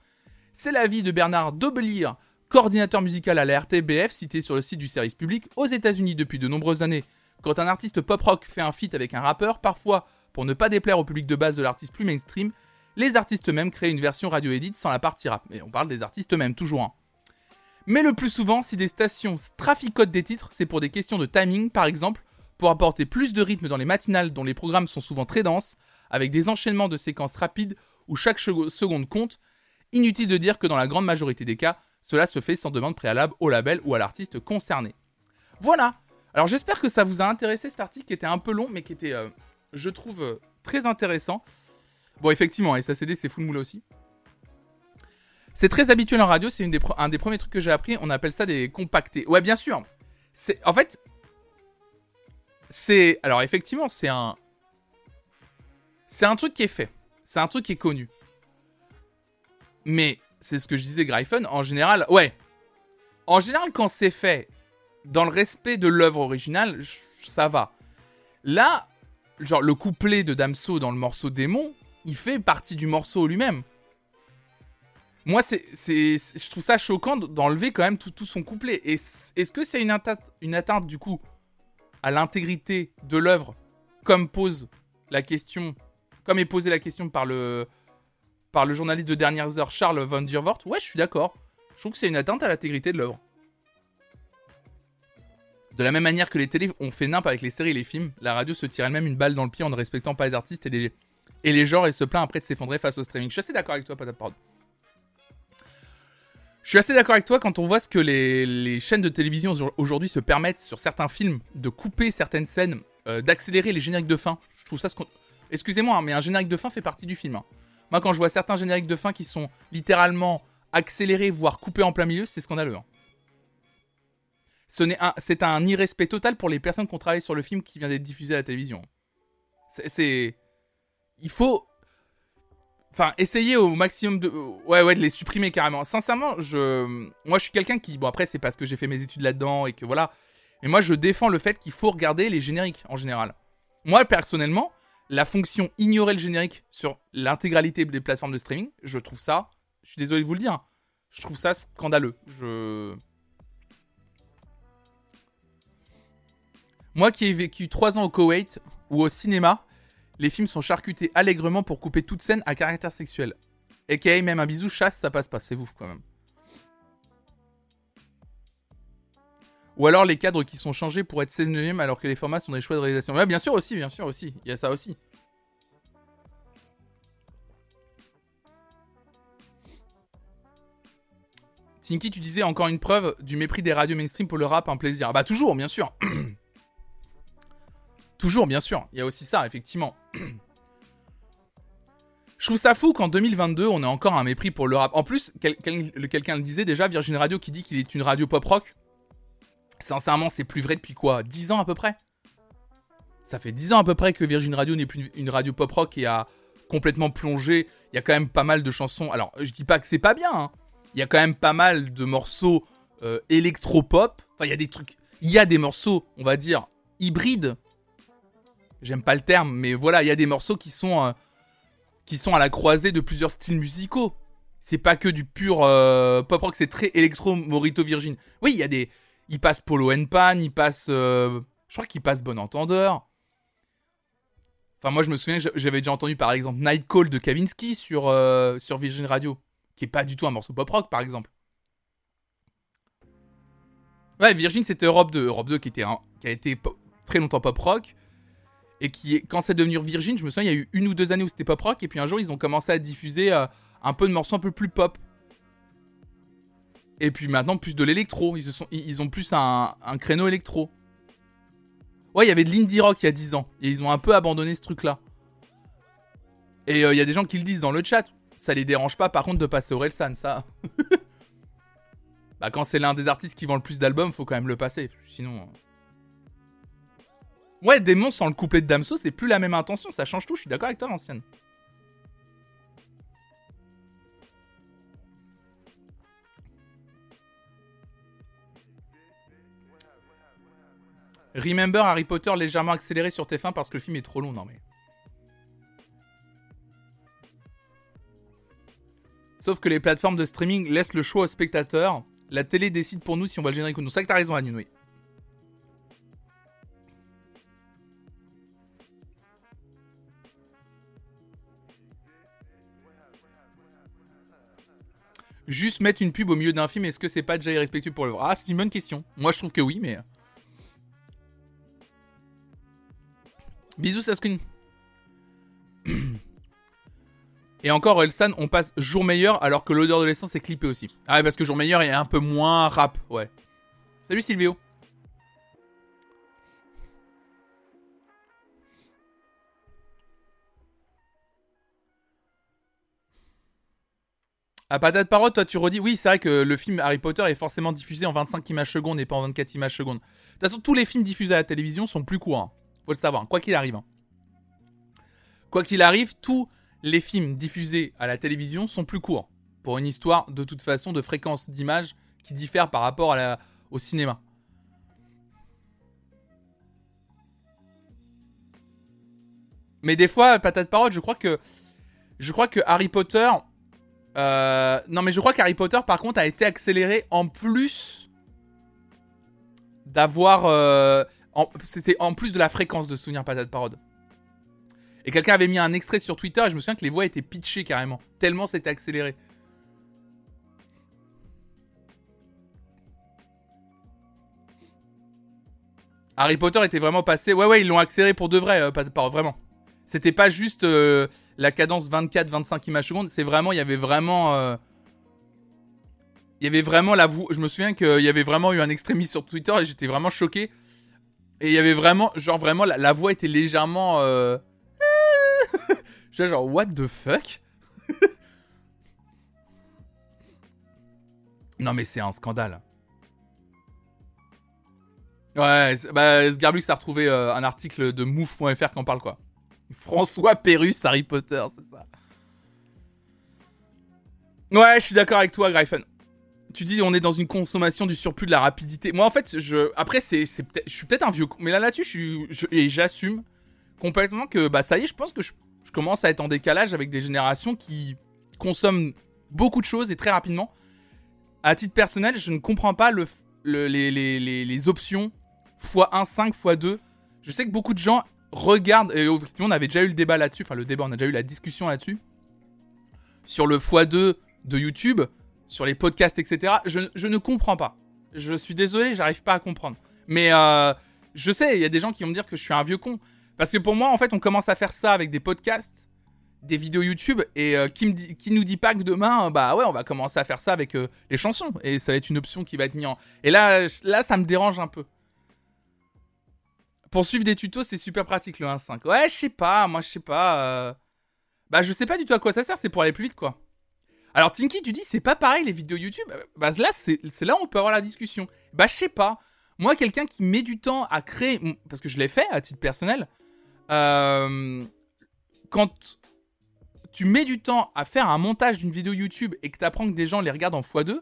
Speaker 1: C'est l'avis de Bernard Dobelier, coordinateur musical à la RTBF, cité sur le site du service public, aux États-Unis depuis de nombreuses années. Quand un artiste pop-rock fait un feat avec un rappeur, parfois pour ne pas déplaire au public de base de l'artiste plus mainstream, les artistes eux-mêmes créent une version radio-edit sans la partie rap. Mais on parle des artistes eux-mêmes, toujours. Hein. Mais le plus souvent, si des stations traficotent des titres, c'est pour des questions de timing, par exemple, pour apporter plus de rythme dans les matinales dont les programmes sont souvent très denses, avec des enchaînements de séquences rapides où chaque seconde compte. Inutile de dire que dans la grande majorité des cas, cela se fait sans demande préalable au label ou à l'artiste concerné. Voilà Alors j'espère que ça vous a intéressé cet article qui était un peu long mais qui était, euh, je trouve, euh, très intéressant. Bon effectivement, SACD c'est full moule aussi. C'est très habituel en radio, c'est un des premiers trucs que j'ai appris, on appelle ça des compactés. Ouais bien sûr c'est En fait, c'est... Alors effectivement c'est un... C'est un truc qui est fait. C'est un truc qui est connu. Mais c'est ce que je disais, Gryphon, en général, ouais. En général, quand c'est fait dans le respect de l'œuvre originale, ça va. Là, genre le couplet de Damso dans le morceau Démon, il fait partie du morceau lui-même. Moi, c'est, je trouve ça choquant d'enlever quand même tout, son couplet. Est-ce que c'est une atteinte, du coup à l'intégrité de l'œuvre, comme pose la question, comme est posée la question par le, par le journaliste de dernières heures Charles Van Diervoort, ouais, je suis d'accord. Je trouve que c'est une atteinte à l'intégrité de l'œuvre. De la même manière que les télés ont fait nimp avec les séries et les films, la radio se tire elle-même une balle dans le pied en ne respectant pas les artistes et les, et les genres et se plaint après de s'effondrer face au streaming. Je suis assez d'accord avec toi, Patate. Je suis assez d'accord avec toi quand on voit ce que les, chaînes de télévision aujourd'hui se permettent sur certains films de couper certaines scènes, euh, d'accélérer les génériques de fin. Je trouve ça. Excusez-moi, hein, mais un générique de fin fait partie du film. Hein. Moi, quand je vois certains génériques de fin qui sont littéralement accélérés, voire coupés en plein milieu, c'est scandaleux. Hein. C'est un, irrespect total pour les personnes qui ont travaillé sur le film qui vient d'être diffusé à la télévision. C'est. Il faut. Enfin, essayer au maximum de. Ouais, ouais, de les supprimer carrément. Sincèrement, je. Moi, je suis quelqu'un qui. Bon, après, c'est parce que j'ai fait mes études là-dedans et que voilà. Mais moi, je défends le fait qu'il faut regarder les génériques en général. Moi, personnellement, la fonction ignorer le générique sur l'intégralité des plateformes de streaming, je trouve ça, je suis désolé de vous le dire, je trouve ça scandaleux. Je... Moi qui ai vécu 3 ans au Koweït ou au cinéma, les films sont charcutés allègrement pour couper toute scène à caractère sexuel. Et même un bisou chasse, ça passe pas, c'est vous quand même. Ou alors les cadres qui sont changés pour être 16 alors que les formats sont des choix de réalisation. Ouais, bien sûr aussi, bien sûr aussi. Il y a ça aussi. Tinky, tu disais encore une preuve du mépris des radios mainstream pour le rap, un plaisir. Ah bah toujours, bien sûr. toujours, bien sûr. Il y a aussi ça, effectivement. Je trouve ça fou qu'en 2022, on ait encore un mépris pour le rap. En plus, quelqu'un le disait déjà, Virgin Radio qui dit qu'il est une radio pop rock. Sincèrement, c'est plus vrai depuis quoi 10 ans à peu près? Ça fait 10 ans à peu près que Virgin Radio n'est plus une radio pop rock et a complètement plongé. Il y a quand même pas mal de chansons. Alors, je dis pas que c'est pas bien. Hein. Il y a quand même pas mal de morceaux euh, électro-pop. Enfin, il y a des trucs. Il y a des morceaux, on va dire, hybrides. J'aime pas le terme, mais voilà, il y a des morceaux qui sont. Euh, qui sont à la croisée de plusieurs styles musicaux. C'est pas que du pur euh, pop rock, c'est très électro Morito Virgin. Oui, il y a des. Il passe Polo Pan, il passe. Euh, je crois qu'il passe Bon Entendeur. Enfin, moi, je me souviens, j'avais déjà entendu par exemple Night Call de Kavinsky sur, euh, sur Virgin Radio, qui est pas du tout un morceau pop rock par exemple. Ouais, Virgin, c'était Europe 2. Europe 2 qui, était a été très longtemps pop rock et qui quand c'est devenu Virgin, je me souviens, il y a eu une ou deux années où c'était pop rock, et puis un jour, ils ont commencé à diffuser euh, un peu de morceaux un peu plus pop. Et puis maintenant, plus de l'électro. Ils, ont plus un, créneau électro. Ouais, il y avait de l'indie rock il y a 10 ans, et ils ont un peu abandonné ce truc-là. Et euh, il y a des gens qui le disent dans le chat. Ça les dérange pas, par contre, de passer au Relsan, ça. bah, quand c'est l'un des artistes qui vend le plus d'albums, faut quand même le passer. Sinon. Euh, Ouais, démon sans le couplet de Damso, c'est plus la même intention, ça change tout, je suis d'accord avec toi, l'ancienne. Remember Harry Potter légèrement accéléré sur TF1 parce que le film est trop long, non mais. Sauf que les plateformes de streaming laissent le choix aux spectateurs. La télé décide pour nous si on va le générique ou non. C'est ça que t'as raison, Anine, oui. Juste mettre une pub au milieu d'un film, est-ce que c'est pas déjà irrespectueux pour le voir? Ah, c'est une bonne question. Moi, je trouve que oui, mais. Bisous, Sasquin. Et encore, Elsan, on passe jour meilleur alors que l'odeur de l'essence est clippée aussi. Ah ouais, parce que jour meilleur est un peu moins rap, ouais. Salut Silvio. À patate parole, toi tu redis, oui, c'est vrai que le film Harry Potter est forcément diffusé en 25 images secondes et pas en 24 images secondes. De toute façon, tous les films diffusés à la télévision sont plus courts. Hein. Faut le savoir, quoi qu'il arrive. Hein. Quoi qu'il arrive, tous les films diffusés à la télévision sont plus courts. Pour une histoire, de toute façon, de fréquence d'image qui diffère par rapport au cinéma. Mais des fois, patate parole, je crois que. Je crois que Harry Potter euh, non, mais je crois qu'Harry Potter, par contre, a été accéléré en plus d'avoir. Euh, c'était en plus de la fréquence de Souvenir Patate Parode. Et quelqu'un avait mis un extrait sur Twitter et je me souviens que les voix étaient pitchées carrément. Tellement c'était accéléré. Harry Potter était vraiment passé. Ouais, ouais, ils l'ont accéléré pour de vrai, euh, Patate Parode, vraiment. C'était pas juste euh, la cadence 24-25 images secondes, c'est vraiment, il y avait vraiment. Euh, il y avait vraiment la voix. Je me souviens qu'il y avait vraiment eu un extrémiste sur Twitter et j'étais vraiment choqué. Et il y avait vraiment, genre vraiment, la, voix était légèrement. Euh... genre, what the fuck? Non mais c'est un scandale. Ouais, bah, Sgarbux a retrouvé euh, un article de mouf.fr qui en parle quoi. François Pérus, Harry Potter, c'est ça. Ouais, je suis d'accord avec toi, Gryphon. Tu dis on est dans une consommation du surplus de la rapidité. Moi, en fait, je après c'est peut je suis peut-être un vieux mais là là-dessus, je suis et j'assume complètement que bah ça y est, je pense que je, commence à être en décalage avec des générations qui consomment beaucoup de choses et très rapidement. À titre personnel, je ne comprends pas le, les, les, les, les options x1, 5, x2. Je sais que beaucoup de gens regarde, et effectivement, on avait déjà eu le débat là-dessus, enfin le débat, on a déjà eu la discussion là-dessus, sur le x2 de YouTube, sur les podcasts, etc. Je, ne comprends pas. Je suis désolé, j'arrive pas à comprendre. Mais euh, je sais, il y a des gens qui vont me dire que je suis un vieux con. Parce que pour moi, en fait, on commence à faire ça avec des podcasts. des vidéos YouTube et euh, qui, nous dit pas que demain, bah ouais, on va commencer à faire ça avec euh, les chansons et ça va être une option qui va être mise en. Et là, là, ça me dérange un peu. Pour suivre des tutos, c'est super pratique le 1.5. Ouais, je sais pas, moi je sais pas. Bah, je sais pas du tout à quoi ça sert, c'est pour aller plus vite quoi. Alors, Tinky, tu dis, c'est pas pareil les vidéos YouTube. Bah là, c'est là où on peut avoir la discussion. Bah, je sais pas. Moi, quelqu'un qui met du temps à créer. Parce que je l'ai fait à titre personnel. Euh, quand tu mets du temps à faire un montage d'une vidéo YouTube et que tu apprends que des gens les regardent en x2,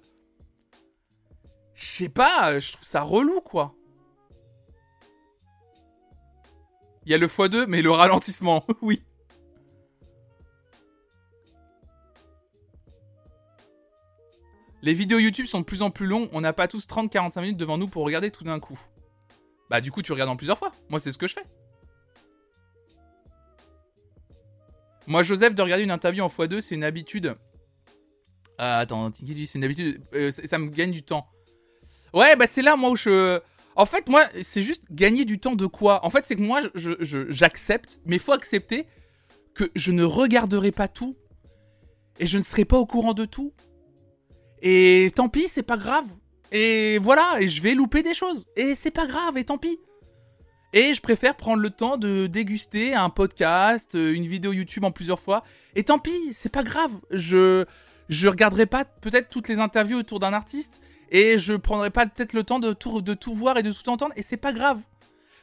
Speaker 1: je sais pas, je trouve ça relou quoi. Il y a le x2, mais le ralentissement, oui. Les vidéos YouTube sont de plus en plus longues, on n'a pas tous 30-45 minutes devant nous pour regarder tout d'un coup. Bah du coup tu regardes en plusieurs fois, moi c'est ce que je fais. Moi, Joseph, de regarder une interview en x2, c'est une habitude. Euh, attends, c'est une habitude? Ça, me gagne du temps. Ouais, bah c'est là, moi, où je. En fait, moi, c'est juste gagner du temps de quoi? En fait, c'est que moi, j'accepte, mais il faut accepter que je ne regarderai pas tout. Et je ne serai pas au courant de tout. Et tant pis, c'est pas grave. Et voilà, et je vais louper des choses. Et c'est pas grave, et tant pis. Et je préfère prendre le temps de déguster un podcast, euh, une vidéo YouTube en plusieurs fois. Et tant pis, c'est pas grave. Je je regarderai pas peut-être toutes les interviews autour d'un artiste et je prendrai pas peut-être le temps de tout, de tout voir et de tout entendre et c'est pas grave.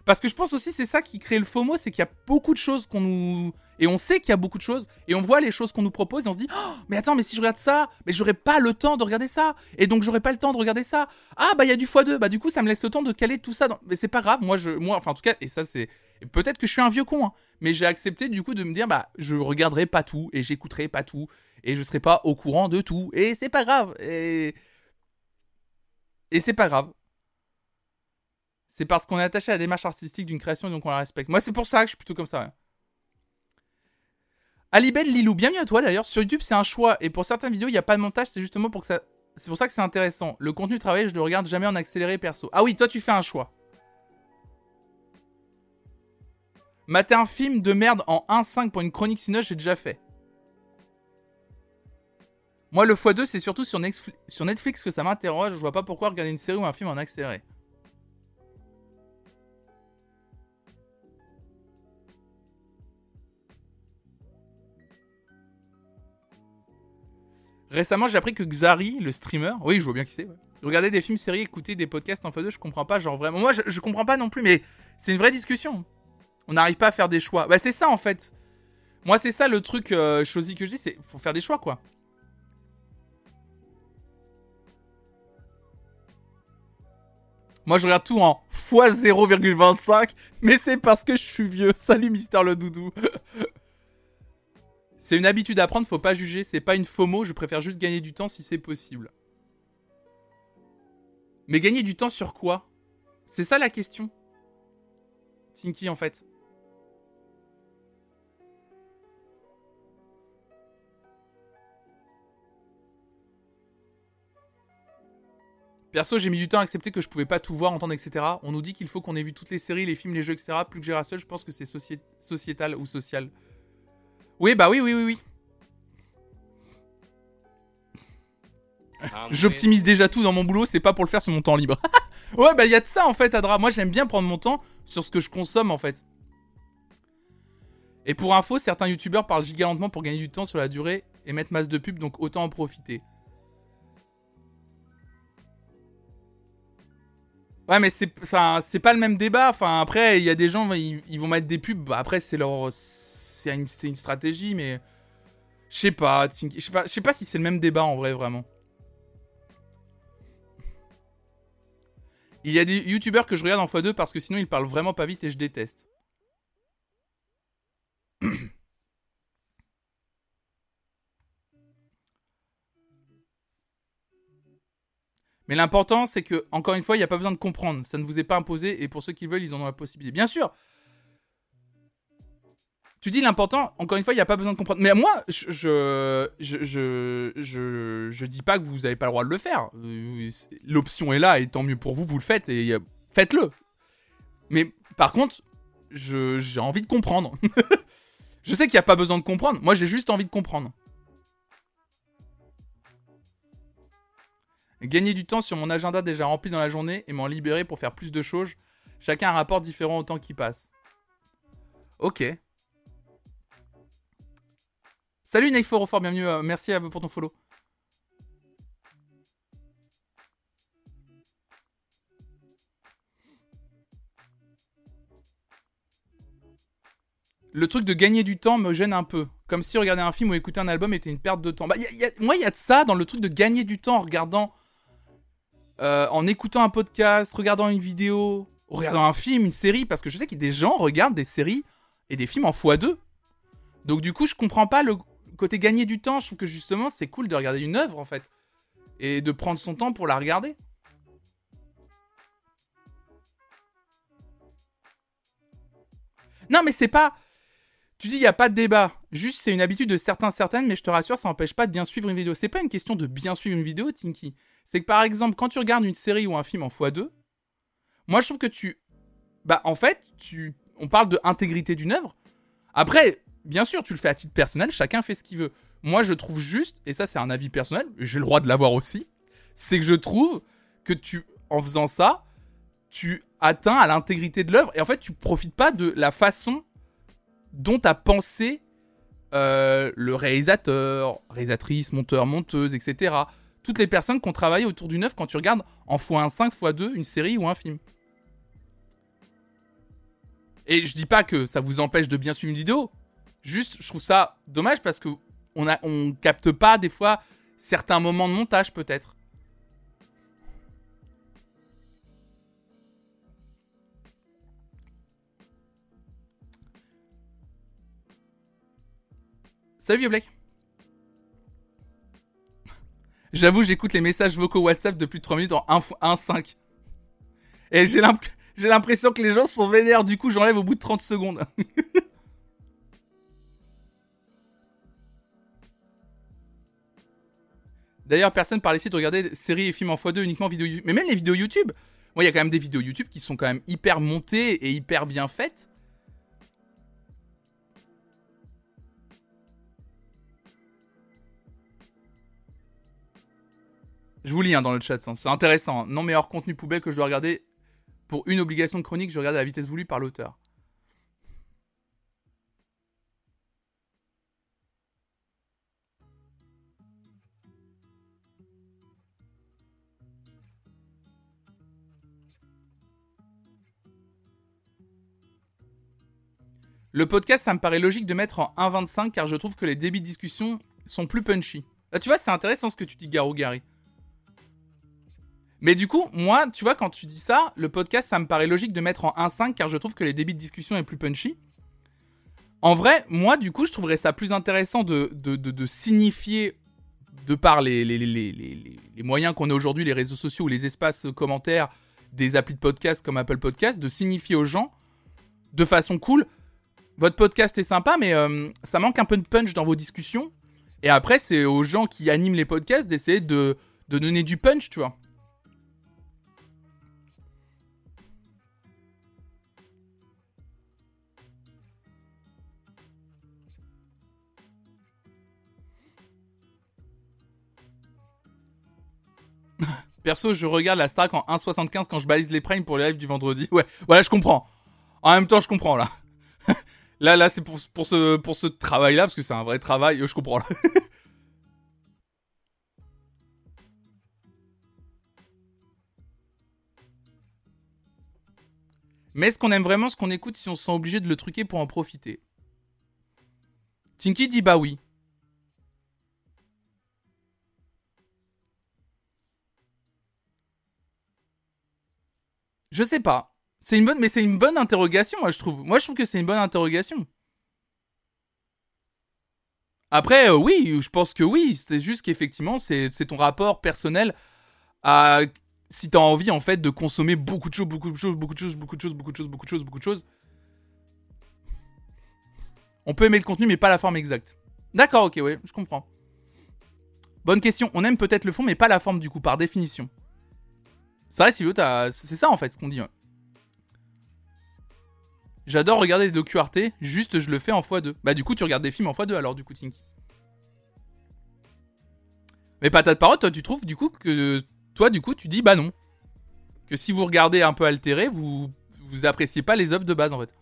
Speaker 1: Parce que je pense aussi c'est ça qui crée le FOMO, c'est qu'il y a beaucoup de choses qu'on nous et on sait qu'il y a beaucoup de choses et on voit les choses qu'on nous propose et on se dit oh, mais attends mais si je regarde ça, mais j'aurai pas le temps de regarder ça. Et donc j'aurai pas le temps de regarder ça. Ah bah il y a du x2, bah du coup ça me laisse le temps de caler tout ça mais c'est pas grave, moi je moi enfin en tout cas et ça c'est peut-être que je suis un vieux con hein, mais j'ai accepté du coup de me dire bah je regarderai pas tout et j'écouterai pas tout et je serai pas au courant de tout. Et c'est pas grave. Et et c'est pas grave. C'est parce qu'on est attaché à la démarche artistique d'une création et donc on la respecte. Moi, c'est pour ça que je suis plutôt comme ça. Alibel Lilou, bienvenue à toi d'ailleurs. Sur YouTube, c'est un choix. Et pour certaines vidéos, il n'y a pas de montage. C'est justement pour que ça. C'est pour ça que c'est intéressant. Le contenu travaillé, je le regarde jamais en accéléré perso. Ah oui, toi, tu fais un choix. Mater un film de merde en 1.5 pour une chronique sinon j'ai déjà fait. Moi, le x2, c'est surtout sur, sur Netflix que ça m'interroge. Je vois pas pourquoi regarder une série ou un film en accéléré. Récemment, j'ai appris que Xari, le streamer, oui, je vois bien qui c'est, regardait des films, séries, écoutait des podcasts en x2, je comprends pas, genre vraiment. Moi, je, comprends pas non plus, mais c'est une vraie discussion. On n'arrive pas à faire des choix. Bah, c'est ça en fait. Moi, c'est ça le truc euh, choisi que je dis, c'est faut faire des choix quoi. Moi, je regarde tout en x0,25, mais c'est parce que je suis vieux. Salut, Mister le Doudou. C'est une habitude à prendre, faut pas juger, c'est pas une FOMO, je préfère juste gagner du temps si c'est possible. Mais gagner du temps sur quoi? C'est ça la question. Tinky en fait. Perso, j'ai mis du temps à accepter que je pouvais pas tout voir, entendre, etc. On nous dit qu'il faut qu'on ait vu toutes les séries, les films, les jeux, etc. Plus que seul, je pense que c'est sociétal ou social. Oui, bah oui, oui, oui, oui. Ah, J'optimise déjà tout dans mon boulot, c'est pas pour le faire sur mon temps libre. ouais, bah il y a de ça en fait, Adra. Moi j'aime bien prendre mon temps sur ce que je consomme en fait. Et pour info, certains youtubeurs parlent gigalentement pour gagner du temps sur la durée et mettre masse de pub, donc autant en profiter. Ouais, mais c'est, c'est pas le même débat. Enfin, après, il y a des gens, ils, ils vont mettre des pubs. Bah, après, c'est leur, c'est une, stratégie, mais je sais pas, je sais pas, si c'est le même débat en vrai, vraiment. Il y a des youtubeurs que je regarde en x2 parce que sinon ils parlent vraiment pas vite et je déteste. Mais l'important, c'est que, encore une fois, il n'y a pas besoin de comprendre. Ça ne vous est pas imposé et pour ceux qui veulent, ils en ont la possibilité. Bien sûr, tu dis l'important, encore une fois, il n'y a pas besoin de comprendre. Mais moi, je je, je, je, je, dis pas que vous n'avez pas le droit de le faire. Euh, l'option est là et tant mieux pour vous, vous le faites et faites-le. Mais par contre, j'ai envie de comprendre. Je sais qu'il n'y a pas besoin de comprendre. Moi, j'ai juste envie de comprendre. Gagner du temps sur mon agenda déjà rempli dans la journée et m'en libérer pour faire plus de choses. Chacun a un rapport différent au temps qui passe. Ok. Salut Neyforo fort bienvenue. Euh, merci pour ton follow. le truc de gagner du temps me gêne un peu. Comme si regarder un film ou écouter un album était une perte de temps. Bah, moi, il y a de ça dans le truc de gagner du temps en regardant. Euh, en écoutant un podcast, regardant une vidéo, regardant un film, une série. Parce que je sais que des gens regardent des séries et des films en x2. Donc, du coup, je comprends pas le côté gagner du temps. Je trouve que justement, c'est cool de regarder une œuvre en fait. Et de prendre son temps pour la regarder. Non, mais c'est pas. Tu dis, il n'y a pas de débat. Juste, c'est une habitude de certains, certaines, mais je te rassure, ça n'empêche pas de bien suivre une vidéo. C'est pas une question de bien suivre une vidéo, Tinky. C'est que par exemple, quand tu regardes une série ou un film en x2, moi je trouve que tu. Bah, en fait, tu. On parle de intégrité d'une œuvre. Après, bien sûr, tu le fais à titre personnel, chacun fait ce qu'il veut. Moi, je trouve juste, et ça, c'est un avis personnel, j'ai le droit de l'avoir aussi, c'est que je trouve que tu, en faisant ça, tu atteins à l'intégrité de l'œuvre et en fait, tu profites pas de la façon dont a pensé euh, le réalisateur, réalisatrice, monteur, monteuse, etc. Toutes les personnes qui ont travaillé autour d'une œuvre quand tu regardes en x1, 5, x2 une série ou un film. Et je dis pas que ça vous empêche de bien suivre une vidéo. Juste, je trouve ça dommage parce que on, capte pas des fois certains moments de montage peut-être. Salut Vieux Black. J'avoue, j'écoute les messages vocaux WhatsApp de plus de 3 minutes en 1.5. Et j'ai l'impression que les gens sont vénères, du coup j'enlève au bout de 30 secondes. D'ailleurs, personne parle ici de regarder séries et films en x2 uniquement vidéo YouTube. Mais même les vidéos YouTube. Moi, il y a quand même des vidéos YouTube qui sont quand même hyper montées et hyper bien faites. Je vous lis hein, dans le chat, c'est intéressant. Non meilleur contenu poubelle que je dois regarder pour une obligation de chronique, je regarde à la vitesse voulue par l'auteur. Le podcast, ça me paraît logique de mettre en 1.25 car je trouve que les débits de discussion sont plus punchy. Là, tu vois, c'est intéressant ce que tu dis, Garou Gary. Mais du coup, moi, tu vois, quand tu dis ça, le podcast, ça me paraît logique de mettre en 1.5 car je trouve que les débits de discussion est plus punchy. En vrai, moi, du coup, je trouverais ça plus intéressant de, de, signifier, de par les, les moyens qu'on a aujourd'hui, les réseaux sociaux ou les espaces commentaires des applis de podcast comme Apple Podcast, de signifier aux gens de façon cool votre podcast est sympa, mais euh, ça manque un peu de punch dans vos discussions. Et après, c'est aux gens qui animent les podcasts d'essayer de, donner du punch, tu vois. Perso, je regarde la Starac en 1.75 quand je balise les primes pour les lives du vendredi. Ouais, voilà, je comprends. En même temps, je comprends là. là, là, c'est pour, ce, pour ce travail-là, parce que c'est un vrai travail, je comprends. Mais est-ce qu'on aime vraiment ce qu'on écoute si on se sent obligé de le truquer pour en profiter? Tinky dit bah oui. Je sais pas. C'est une bonne, mais c'est une bonne interrogation, moi je trouve. Moi je trouve que c'est une bonne interrogation. Après, euh, oui, je pense que oui. C'est juste qu'effectivement, c'est ton rapport personnel à si t'as envie en fait de consommer beaucoup de choses, beaucoup de choses, beaucoup de choses, beaucoup de choses, beaucoup de choses, beaucoup de choses, beaucoup de choses. On peut aimer le contenu, mais pas la forme exacte. D'accord, ok, ouais, je comprends. Bonne question. On aime peut-être le fond, mais pas la forme du coup, par définition. C'est vrai, Sylvio, c'est ça en fait ce qu'on dit. J'adore regarder des docu Arte, juste je le fais en x2. Bah du coup tu regardes des films en x2 alors du coup Tinky. Mais patate parole, toi tu trouves du coup que toi du coup tu dis bah non. Que si vous regardez un peu altéré, vous vous appréciez pas les œuvres de base en fait.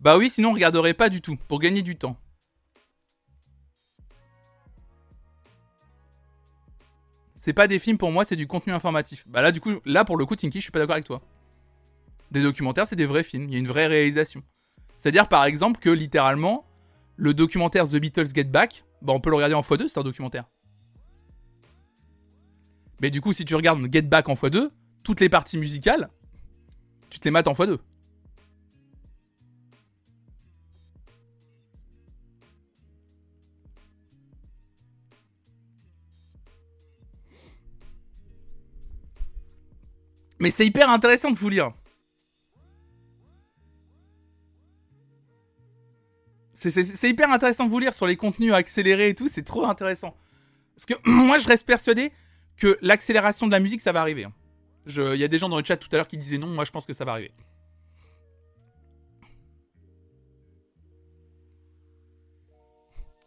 Speaker 1: Bah oui, sinon on regarderait pas du tout pour gagner du temps. C'est pas des films pour moi, c'est du contenu informatif. Bah là du coup, là pour le coup Tinky, je suis pas d'accord avec toi. Des documentaires, c'est des vrais films, il y a une vraie réalisation. C'est-à-dire par exemple que littéralement le documentaire The Beatles Get Back, bah on peut le regarder en x2, c'est un documentaire. Mais du coup, si tu regardes Get Back en x2, toutes les parties musicales, tu te les mates en x2. Mais c'est hyper intéressant de vous lire. C'est hyper intéressant de vous lire sur les contenus accélérés et tout, c'est trop intéressant. Parce que moi, je reste persuadé que l'accélération de la musique, ça va arriver. Il y a des gens dans le chat tout à l'heure qui disaient non, moi je pense que ça va arriver.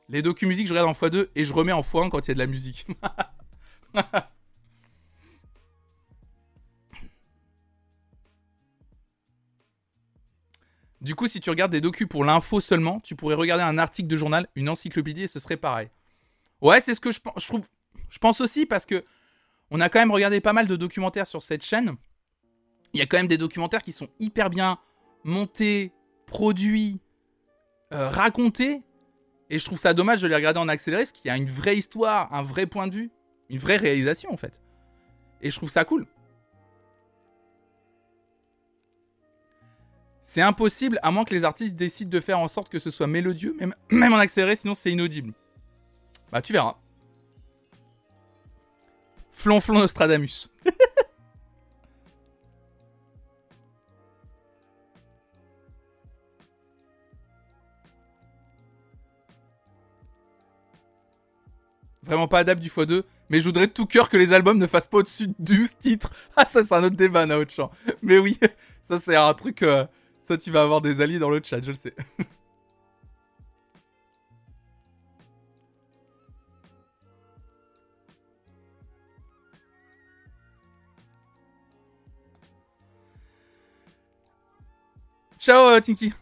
Speaker 1: Les docu-musiques, je regarde en x2 et je remets en x1 quand il y a de la musique. Du coup, si tu regardes des docus pour l'info seulement, tu pourrais regarder un article de journal, une encyclopédie et ce serait pareil. Ouais, c'est ce que je, trouve. Je pense aussi parce que on a quand même regardé pas mal de documentaires sur cette chaîne. Il y a quand même des documentaires qui sont hyper bien montés, produits, euh, racontés. Et je trouve ça dommage de les regarder en accéléré parce qu'il y a une vraie histoire, un vrai point de vue, une vraie réalisation en fait. Et je trouve ça cool. C'est impossible à moins que les artistes décident de faire en sorte que ce soit mélodieux, même, en accéléré, sinon c'est inaudible. Bah tu verras. Flonflon Nostradamus. Vraiment pas adapte du x2, mais je voudrais de tout cœur que les albums ne fassent pas au-dessus de 12 titres. Ah ça c'est un autre débat, Naotchan. Mais oui, ça c'est un truc... Euh, ça, tu vas avoir des alliés dans le chat, je le sais. Ciao euh, Tinky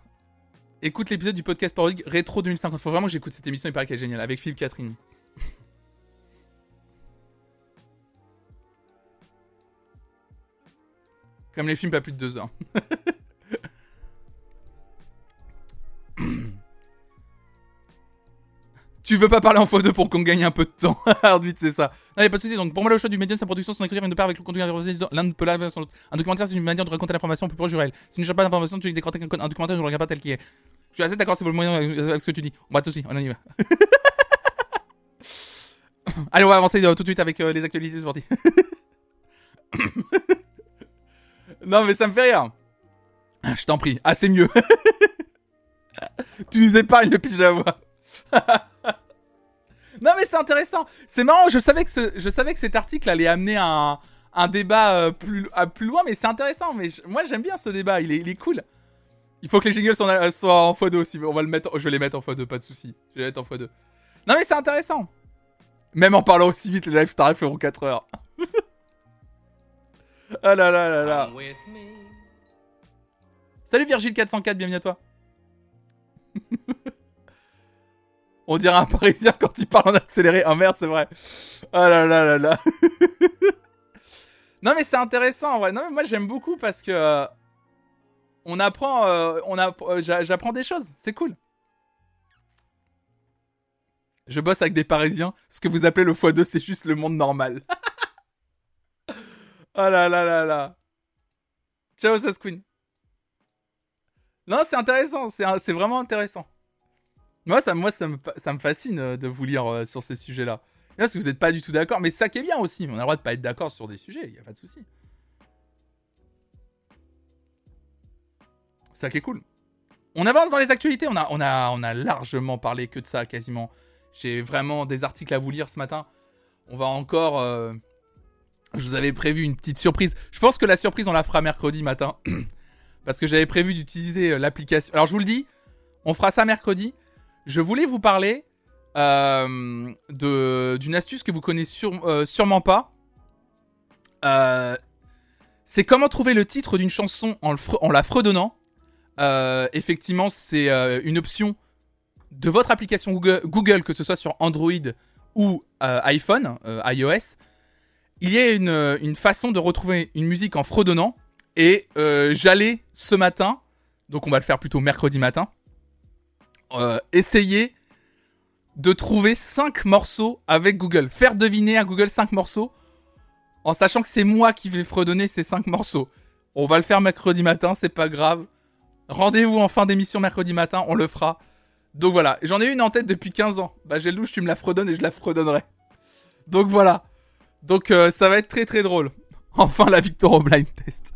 Speaker 1: Écoute l'épisode du podcast parodique Rétro 2050. Faut vraiment que j'écoute cette émission, il paraît qu'elle est géniale, avec Philippe Catherine. Comme les films pas plus de deux heures. Tu veux pas parler en x2 pour qu'on gagne un peu de temps. Arbitre, c'est ça. Non, y'a pas de soucis. Donc, pour moi, le choix du médium, sa production, son écriture vient de part avec le contenu L'un ne peut pas sans l'autre. Un documentaire, c'est une manière de raconter l'information plus proche du réel. Si tu ne cherches pas d'information, tu décortiques un, un documentaire, tu ne le pas tel qu'il est. Je suis assez d'accord, c'est le moyen avec ce que tu dis. On va tout de suite, on y va. Allez, on va avancer euh, tout de suite avec euh, les actualités sportives. non, mais ça me fait rire. Je t'en prie. Ah, c'est mieux. tu nous épargnes le pitch de la voix. non mais c'est intéressant. C'est marrant, je savais, que je savais que cet article allait amener un, un débat euh, plus, à plus loin, mais c'est intéressant. Mais moi j'aime bien ce débat, il est, il est, cool. Il faut que les jingles soient, soient en x2 aussi. On va le mettre, je vais les mettre en x2, pas de soucis. Je vais les mettre en x2. Non mais c'est intéressant. Même en parlant aussi vite, les live stars feront 4 heures. ah là là là là. Salut Virgile404, bienvenue à toi. On dirait un parisien quand il parle en accéléré. Oh merde, c'est vrai. Oh là là là là. non mais c'est intéressant en vrai. Non mais moi j'aime beaucoup parce que euh, on apprend, euh, euh, j'apprends des choses. C'est cool. Je bosse avec des Parisiens. Ce que vous appelez le x2, c'est juste le monde normal. oh là là là là. Ciao, Sasquin. Non, c'est intéressant. C'est vraiment intéressant. Moi, ça, moi ça, me, ça me fascine euh, de vous lire euh, sur ces sujets-là. Parce que vous n'êtes pas du tout d'accord, mais ça qui est bien aussi. On a le droit de pas être d'accord sur des sujets, il n'y a pas de souci. Ça qui est cool. On avance dans les actualités, on a, on a, on a largement parlé que de ça quasiment. J'ai vraiment des articles à vous lire ce matin. On va encore... Euh, je vous avais prévu une petite surprise. Je pense que la surprise, on la fera mercredi matin. parce que j'avais prévu d'utiliser l'application. Alors je vous le dis, on fera ça mercredi. Je voulais vous parler euh, d'une astuce que vous connaissez euh, sûrement pas. c'est comment trouver le titre d'une chanson en, la fredonnant. effectivement, c'est une option de votre application Google, que ce soit sur Android ou iPhone, iOS. Il y a une, façon de retrouver une musique en fredonnant et euh, j'allais ce matin, donc on va le faire plutôt mercredi matin, euh, essayer de trouver 5 morceaux avec Google. Faire deviner à Google 5 morceaux en sachant que c'est moi qui vais fredonner ces 5 morceaux. On va le faire mercredi matin, c'est pas grave. Rendez-vous en fin d'émission mercredi matin, on le fera. Donc voilà, j'en ai une en tête depuis 15 ans. Bah j'ai le louche, tu me la fredonnes et je la fredonnerai. Donc voilà. Donc euh, ça va être très très drôle. Enfin la victoire au blind test.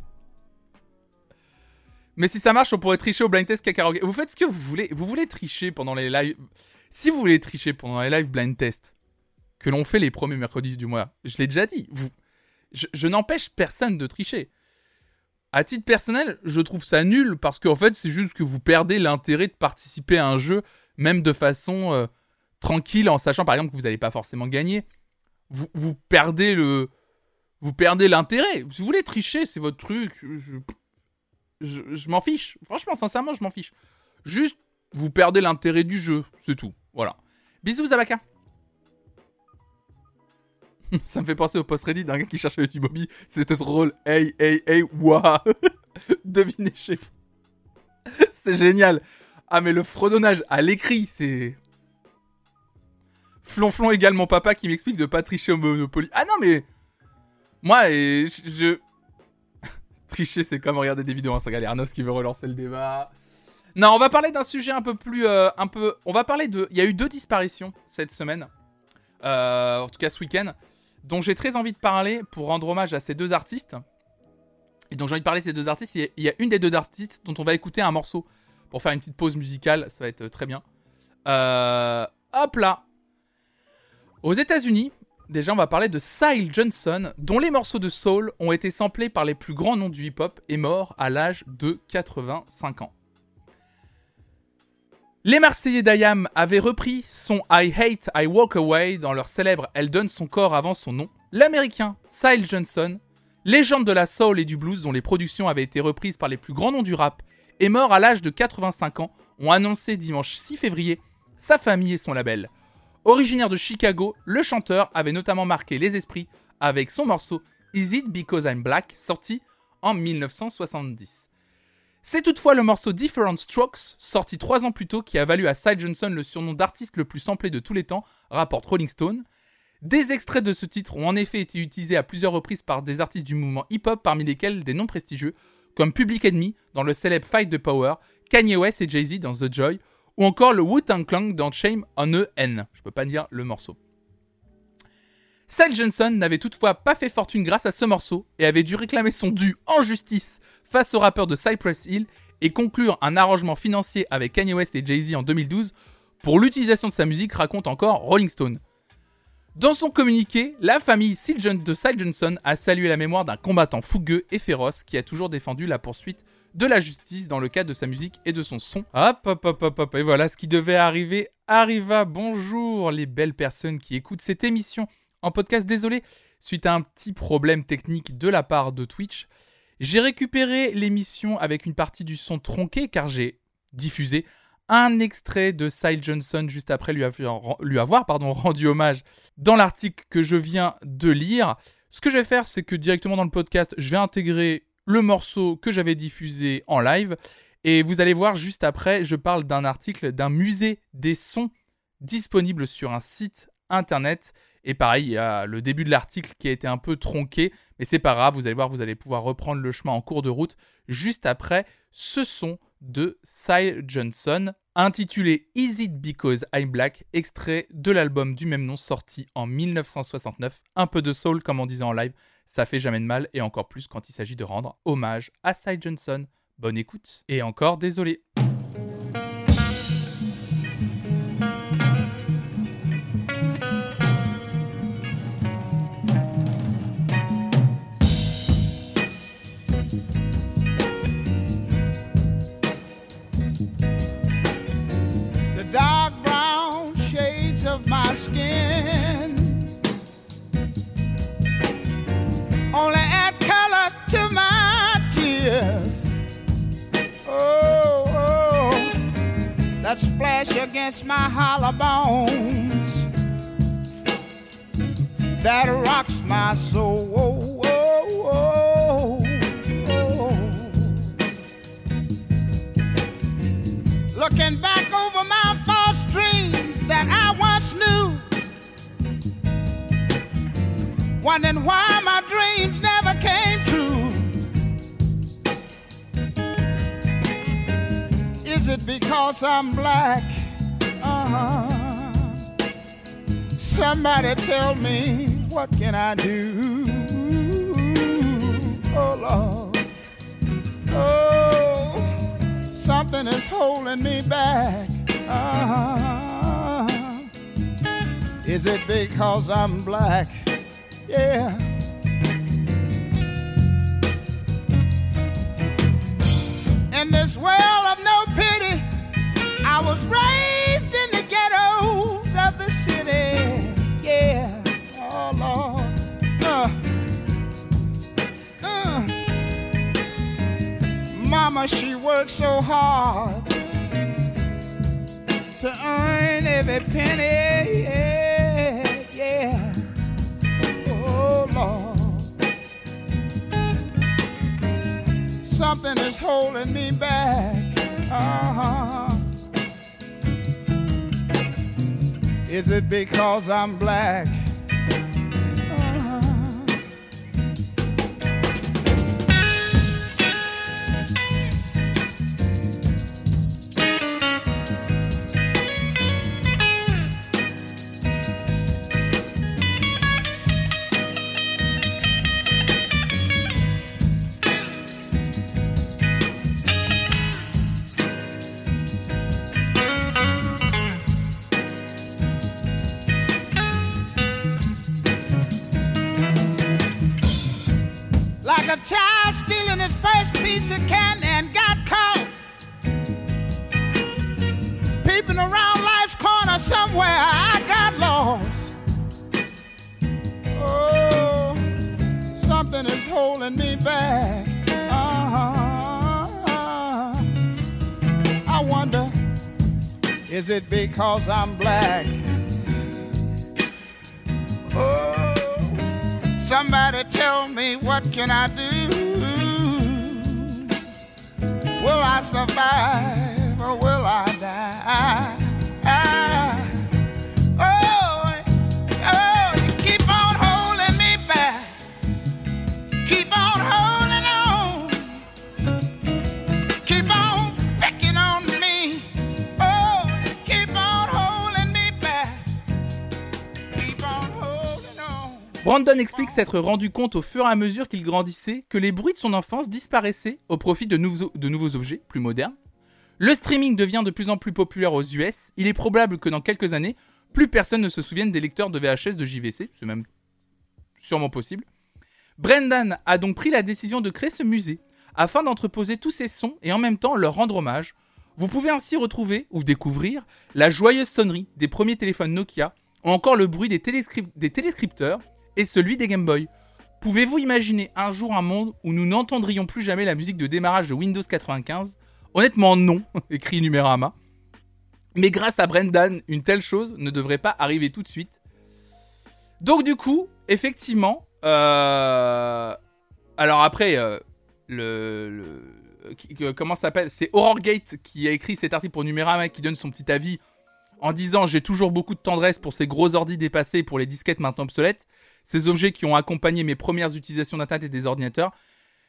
Speaker 1: Mais si ça marche, on pourrait tricher au blind test Kakaroge. Vous faites ce que vous voulez. Vous voulez tricher pendant les lives. Si vous voulez tricher pendant les lives blind test, que l'on fait les premiers mercredis du mois, je l'ai déjà dit. Vous, je, n'empêche personne de tricher. À titre personnel, je trouve ça nul parce qu'en fait, c'est juste que vous perdez l'intérêt de participer à un jeu, même de façon euh, tranquille, en sachant par exemple que vous n'allez pas forcément gagner. Vous, vous perdez le. Vous perdez l'intérêt. Si vous voulez tricher, c'est votre truc. Je, m'en fiche. Franchement, sincèrement, je m'en fiche. Juste, vous perdez l'intérêt du jeu, c'est tout. Voilà. Bisous, Zabaka. Ça me fait penser au post Reddit d'un gars qui cherchait le Bobby. C'était drôle. Hey, hey, hey, waouh. Devinez chez vous. c'est génial. Ah, mais le fredonnage à l'écrit, c'est. Flonflon égale mon papa qui m'explique de pas tricher au Monopoly. Ah non, mais. Moi, je tricher, c'est comme regarder des vidéos. Hein, ça Arnos qui veut relancer le débat. Non, on va parler d'un sujet un peu plus, euh, un peu. On va parler de. Il y a eu deux disparitions cette semaine, euh, en tout cas ce week-end, dont j'ai très envie de parler pour rendre hommage à ces deux artistes. Et donc j'ai envie de parler de ces deux artistes. Il y a une des deux artistes dont on va écouter un morceau pour faire une petite pause musicale. Ça va être très bien. Euh, hop là. Aux États-Unis, Déjà, on va parler de Sile Johnson, dont les morceaux de soul ont été samplés par les plus grands noms du hip-hop et mort à l'âge de 85 ans. Les Marseillais d'Ayam avaient repris son I Hate, I Walk Away dans leur célèbre Elle donne son corps avant son nom. L'américain Sile Johnson, légende de la soul et du blues dont les productions avaient été reprises par les plus grands noms du rap, est mort à l'âge de 85 ans, ont annoncé dimanche 6 février sa famille et son label. Originaire de Chicago, le chanteur avait notamment marqué les esprits avec son morceau Is It Because I'm Black, sorti en 1970. C'est toutefois le morceau Different Strokes, sorti trois ans plus tôt, qui a valu à Cy Johnson le surnom d'artiste le plus samplé de tous les temps, rapporte Rolling Stone. Des extraits de ce titre ont en effet été utilisés à plusieurs reprises par des artistes du mouvement hip-hop, parmi lesquels des noms prestigieux, comme Public Enemy dans le célèbre Fight the Power, Kanye West et Jay-Z dans The Joy, ou encore le Wu-Tang Clan dans Shame on a N. Je peux pas dire le morceau. Sal Johnson n'avait toutefois pas fait fortune grâce à ce morceau et avait dû réclamer son dû en justice face au rappeur de Cypress Hill et conclure un arrangement financier avec Kanye West et Jay-Z en 2012 pour l'utilisation de sa musique, raconte encore Rolling Stone. Dans son communiqué, la famille de Sal Johnson a salué la mémoire d'un combattant fougueux et féroce qui a toujours défendu la poursuite de la justice dans le cadre de sa musique et de son son. Hop, hop, hop, hop, hop. Et voilà, ce qui devait arriver arriva. Bonjour les belles personnes qui écoutent cette émission en podcast. Désolé, suite à un petit problème technique de la part de Twitch, j'ai récupéré l'émission avec une partie du son tronqué car j'ai diffusé un extrait de Sile Johnson juste après lui avoir, lui rendu hommage dans l'article que je viens de lire. Ce que je vais faire, c'est que directement dans le podcast, je vais intégrer le morceau que j'avais diffusé en live. Et vous allez voir juste après, je parle d'un article d'un musée des sons disponible sur un site internet. Et pareil, il y a le début de l'article qui a été un peu tronqué, mais c'est pas grave, vous allez voir, vous allez pouvoir reprendre le chemin en cours de route juste après ce son de Cy Johnson, intitulé Is It Because I'm Black, extrait de l'album du même nom sorti en 1969. Un peu de soul, comme on disait en live, ça fait jamais de mal, et encore plus quand il s'agit de rendre hommage à Cy Johnson. Bonne écoute, et encore désolé.
Speaker 2: Splash against my hollow bones that rocks my soul. Looking back over my false dreams that I once knew, wondering why my dreams never because I'm black? Uh-huh. Somebody tell me what can I do? Oh Lord. Oh, something is holding me back. Uh-huh. Is it because I'm black? Yeah. In this world of raised in the ghettos of the city. Yeah, oh Lord. Uh, uh. Mama, she worked so hard to earn every penny. Yeah, yeah. Oh Lord. Something is holding me back. Uh-huh. Is it because I'm black? Because I'm black? Oh. Somebody tell me what can I do? Will I survive
Speaker 1: Brandon explique s'être rendu compte au fur et à mesure qu'il grandissait que les bruits de son enfance disparaissaient au profit de nouveaux, objets plus modernes. Le streaming devient de plus en plus populaire aux US. Il est probable que dans quelques années, plus personne ne se souvienne des lecteurs de VHS de JVC. C'est même sûrement possible. Brendan a donc pris la décision de créer ce musée afin d'entreposer tous ces sons et en même temps leur rendre hommage. Vous pouvez ainsi retrouver ou découvrir la joyeuse sonnerie des premiers téléphones Nokia ou encore le bruit des, des téléscripteurs et celui des Game Boy. Pouvez-vous imaginer un jour un monde où nous n'entendrions plus jamais la musique de démarrage de Windows 95 Honnêtement non, écrit Numérama. Mais grâce à Brendan, une telle chose ne devrait pas arriver tout de suite. Donc du coup, effectivement, euh, alors après, euh, le, comment s'appelle? C'est Horrorgate qui a écrit cet article pour Numérama qui donne son petit avis en disant j'ai toujours beaucoup de tendresse pour ces gros ordis dépassés pour les disquettes maintenant obsolètes, ces objets qui ont accompagné mes premières utilisations d'internet et des ordinateurs.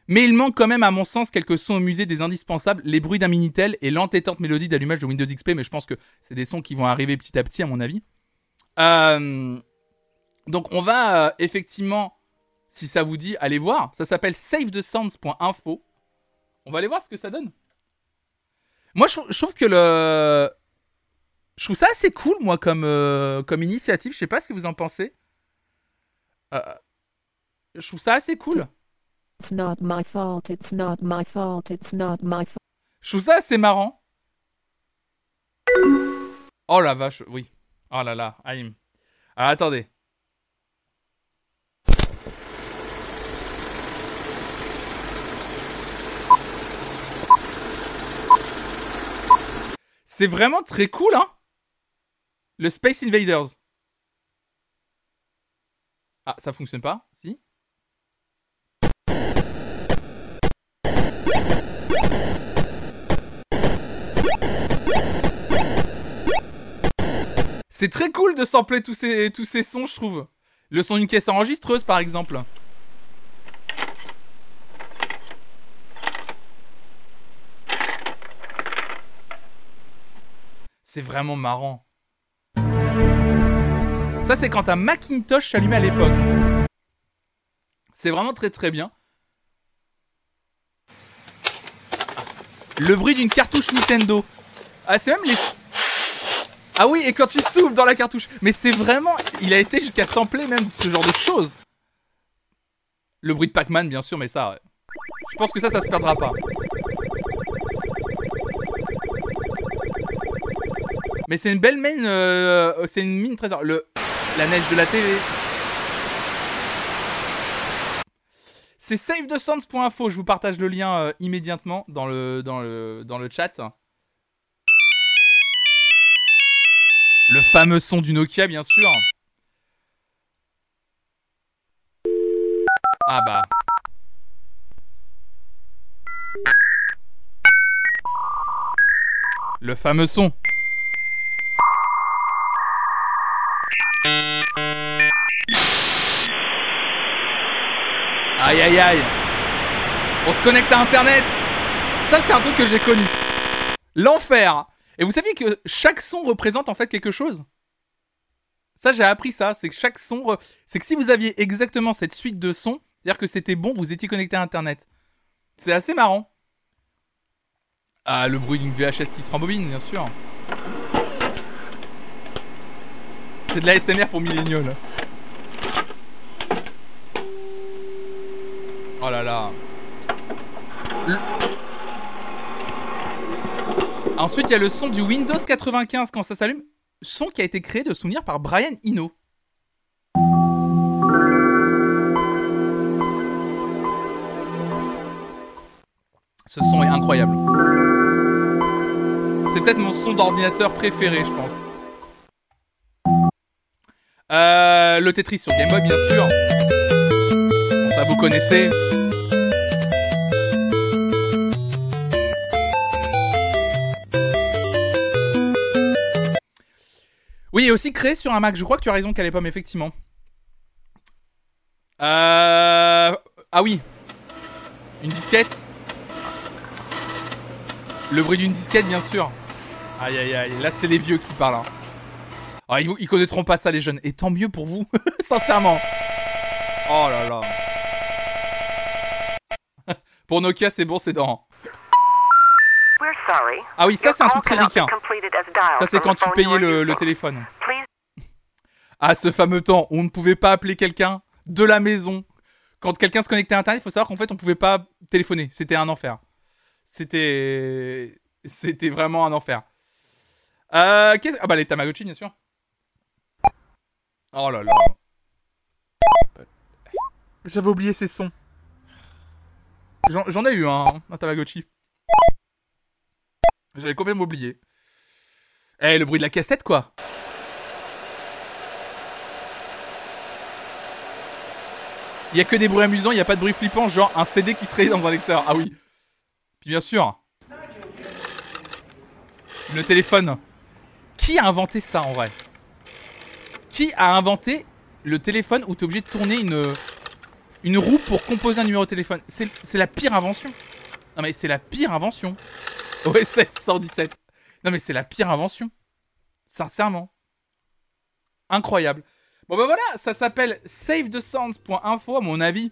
Speaker 1: Mais il manque quand même, à mon sens, quelques sons au musée des indispensables, les bruits d'un Minitel et l'entêtante mélodie d'allumage de Windows XP, mais je pense que c'est des sons qui vont arriver petit à petit, à mon avis. Euh, donc on va euh, effectivement, si ça vous dit, aller voir. Ça s'appelle savethesounds.info. On va aller voir ce que ça donne. Moi, je, trou- je trouve que le... Je trouve ça assez cool, moi, comme, euh, comme initiative. Je sais pas ce que vous en pensez. Euh, je trouve ça assez cool.
Speaker 3: It's not my fault, it's not my fault, it's not my fault.
Speaker 1: Je trouve ça assez marrant. Oh la vache, oui. Oh là là, Aïm. Alors attendez. C'est vraiment très cool, hein Le Space Invaders. Ah, ça fonctionne pas Si C'est très cool de sampler tous ces, tous ces sons, je trouve. Le son d'une caisse enregistreuse, par exemple. C'est vraiment marrant. Ça, c'est quand un Macintosh s'allumait à l'époque. C'est vraiment très très bien. Le bruit d'une cartouche Nintendo. Ah, c'est même les. Ah oui, et quand tu souffles dans la cartouche. Mais c'est vraiment. Il a été jusqu'à sampler même ce genre de choses. Le bruit de Pac-Man, bien sûr, mais ça. Je pense que ça, ça se perdra pas. Mais c'est une belle mine. euh, c'est une mine trésor. Le, la neige de la TV. C'est savethesounds.info. Je vous partage le lien euh, immédiatement dans le, dans, le, dans le chat. Le fameux son du Nokia, bien sûr. Ah bah. Le fameux son. Aïe aïe aïe. On se connecte à Internet. Ça, c'est un truc que j'ai connu. L'enfer. Et vous saviez que chaque son représente en fait quelque chose? Ça, j'ai appris ça. C'est que chaque son. C'est que si vous aviez exactement cette suite de sons, c'est-à-dire que c'était bon, vous étiez connecté à Internet. C'est assez marrant. Ah, le bruit d'une VHS qui se rembobine, bien sûr. C'est de la SMR pour milléniaux, Oh là là. Ensuite, il y a le son du Windows 95 quand ça s'allume. Son qui a été créé de souvenir par Brian Eno. Ce son est incroyable. C'est peut-être mon son d'ordinateur préféré, je pense. Euh, le Tetris sur Game Boy, bien sûr. Ça, vous connaissez. Oui, et aussi créé sur un Mac. Je crois que tu as raison, Calépom, effectivement. Euh... Ah oui. Une disquette. Le bruit d'une disquette, bien sûr. Aïe, aïe, aïe. Là, c'est les vieux qui parlent. hein. Ah, ils, ils connaîtront pas ça, les jeunes. Et tant mieux pour vous, sincèrement. Oh là là. pour Nokia, c'est bon, c'est dans. Ah oui, ça, c'est un truc très ricain.
Speaker 4: dialed
Speaker 1: Ça, c'est quand tu payais le, téléphone. Ah, ce fameux temps où on ne pouvait pas appeler quelqu'un de la maison. Quand quelqu'un se connectait à Internet, il faut savoir qu'en fait, on pouvait pas téléphoner. C'était un enfer. C'était... C'était vraiment un enfer. Euh, Ah bah les Tamagotchi, bien sûr. Oh là là. J'avais oublié ces sons. J'en j'en ai eu un, un Tamagotchi. J'avais complètement oublié. Eh, le bruit de la cassette, quoi. Il y a que des bruits amusants, il n'y a pas de bruit flippant, genre un CD qui serait dans un lecteur. Ah oui. Puis bien sûr. Le téléphone. Qui a inventé ça en vrai? Qui a inventé le téléphone où tu es obligé de tourner une, une roue pour composer un numéro de téléphone? C'est la pire invention. Non mais c'est la pire invention. OSS 117. Non mais c'est la pire invention. Sincèrement. Incroyable. Bon bah voilà, ça s'appelle savethesounds.info à mon avis.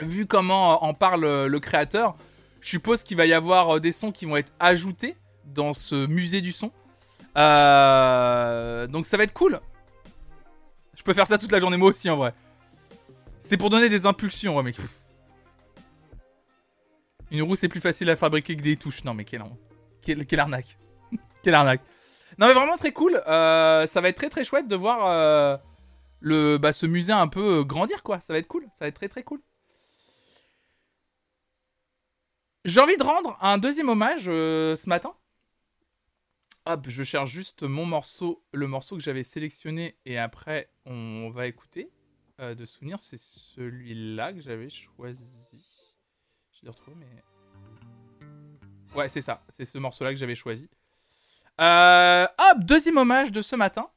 Speaker 1: Vu comment euh, en parle euh, le créateur, je suppose qu'il va y avoir euh, des sons qui vont être ajoutés dans ce musée du son. Donc ça va être cool. Je peux faire ça toute la journée moi aussi en vrai. C'est pour donner des impulsions, ouais, mec. Une roue c'est plus facile à fabriquer que des touches. Non mais quelle, quelle, quelle arnaque. quelle arnaque. Non mais vraiment très cool. Euh, ça va être très très chouette de voir euh, le, bah, ce musée un peu euh, grandir quoi. Ça va être cool. Ça va être très très cool. J'ai envie de rendre un deuxième hommage ce matin Hop, je cherche juste mon morceau, le morceau que j'avais sélectionné et après on va écouter. De souvenir, c'est celui-là que j'avais choisi. Ouais, c'est ça. C'est ce morceau-là que j'avais choisi. Euh, hop, deuxième hommage de ce matin.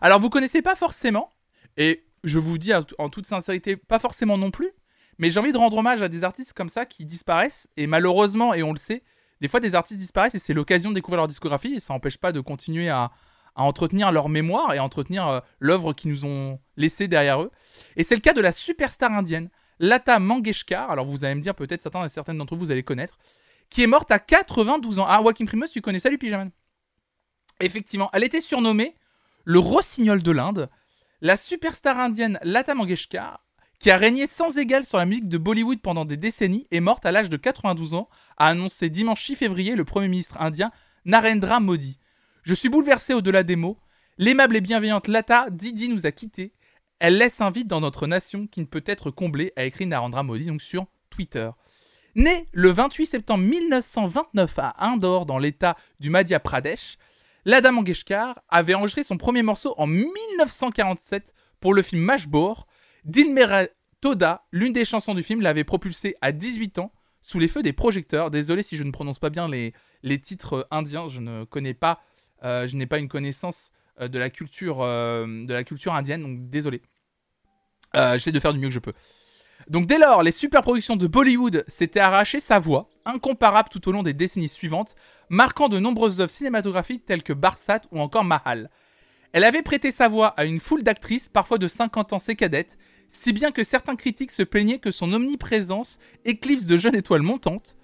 Speaker 1: Alors, vous connaissez pas forcément, et je vous dis en toute sincérité, pas forcément non plus, mais j'ai envie de rendre hommage à des artistes comme ça qui disparaissent, et malheureusement, et on le sait, des fois des artistes disparaissent et c'est l'occasion de découvrir leur discographie, et ça n'empêche pas de continuer à, à entretenir leur mémoire et à entretenir euh, l'œuvre qu'ils nous ont laissée derrière eux. Et c'est le cas de la superstar indienne, Lata Mangeshkar. Alors vous allez me dire, peut-être certains et certaines d'entre vous, vous allez connaître, qui est morte à 92 ans. Ah, Joaquin Primos, tu connais. Salut, Pyjaman. Effectivement, elle était surnommée le rossignol de l'Inde. La superstar indienne Lata Mangeshkar, qui a régné sans égal sur la musique de Bollywood pendant des décennies, est morte à l'âge de 92 ans, a annoncé dimanche 6 février le Premier ministre indien Narendra Modi. Je suis bouleversé au-delà des mots. L'aimable et bienveillante Lata Didi nous a quittés. Elle laisse un vide dans notre nation qui ne peut être comblé, a écrit Narendra Modi sur Twitter. Née le 28 septembre 1929 à Indore dans l'état du Madhya Pradesh, Lada Mangeshkar avait enregistré son premier morceau en 1947 pour le film Mashbor. Dilmera Toda, l'une des chansons du film, l'avait propulsé à 18 ans sous les feux des projecteurs. Désolé si je ne prononce pas bien les, les titres indiens, je ne connais pas euh, je n'ai pas une connaissance euh, de, la culture, euh, de la culture indienne, donc désolé. J'essaie de faire du mieux que je peux. Donc dès lors, les super productions de Bollywood s'étaient arrachées sa voix, incomparable tout au long des décennies suivantes, marquant de nombreuses œuvres cinématographiques telles que Barsat ou encore Mahal. Elle avait prêté sa voix à une foule d'actrices, parfois de 50 ans ses cadettes, si bien que certains critiques se plaignaient que son omniprésence éclipse de jeunes étoiles montantes,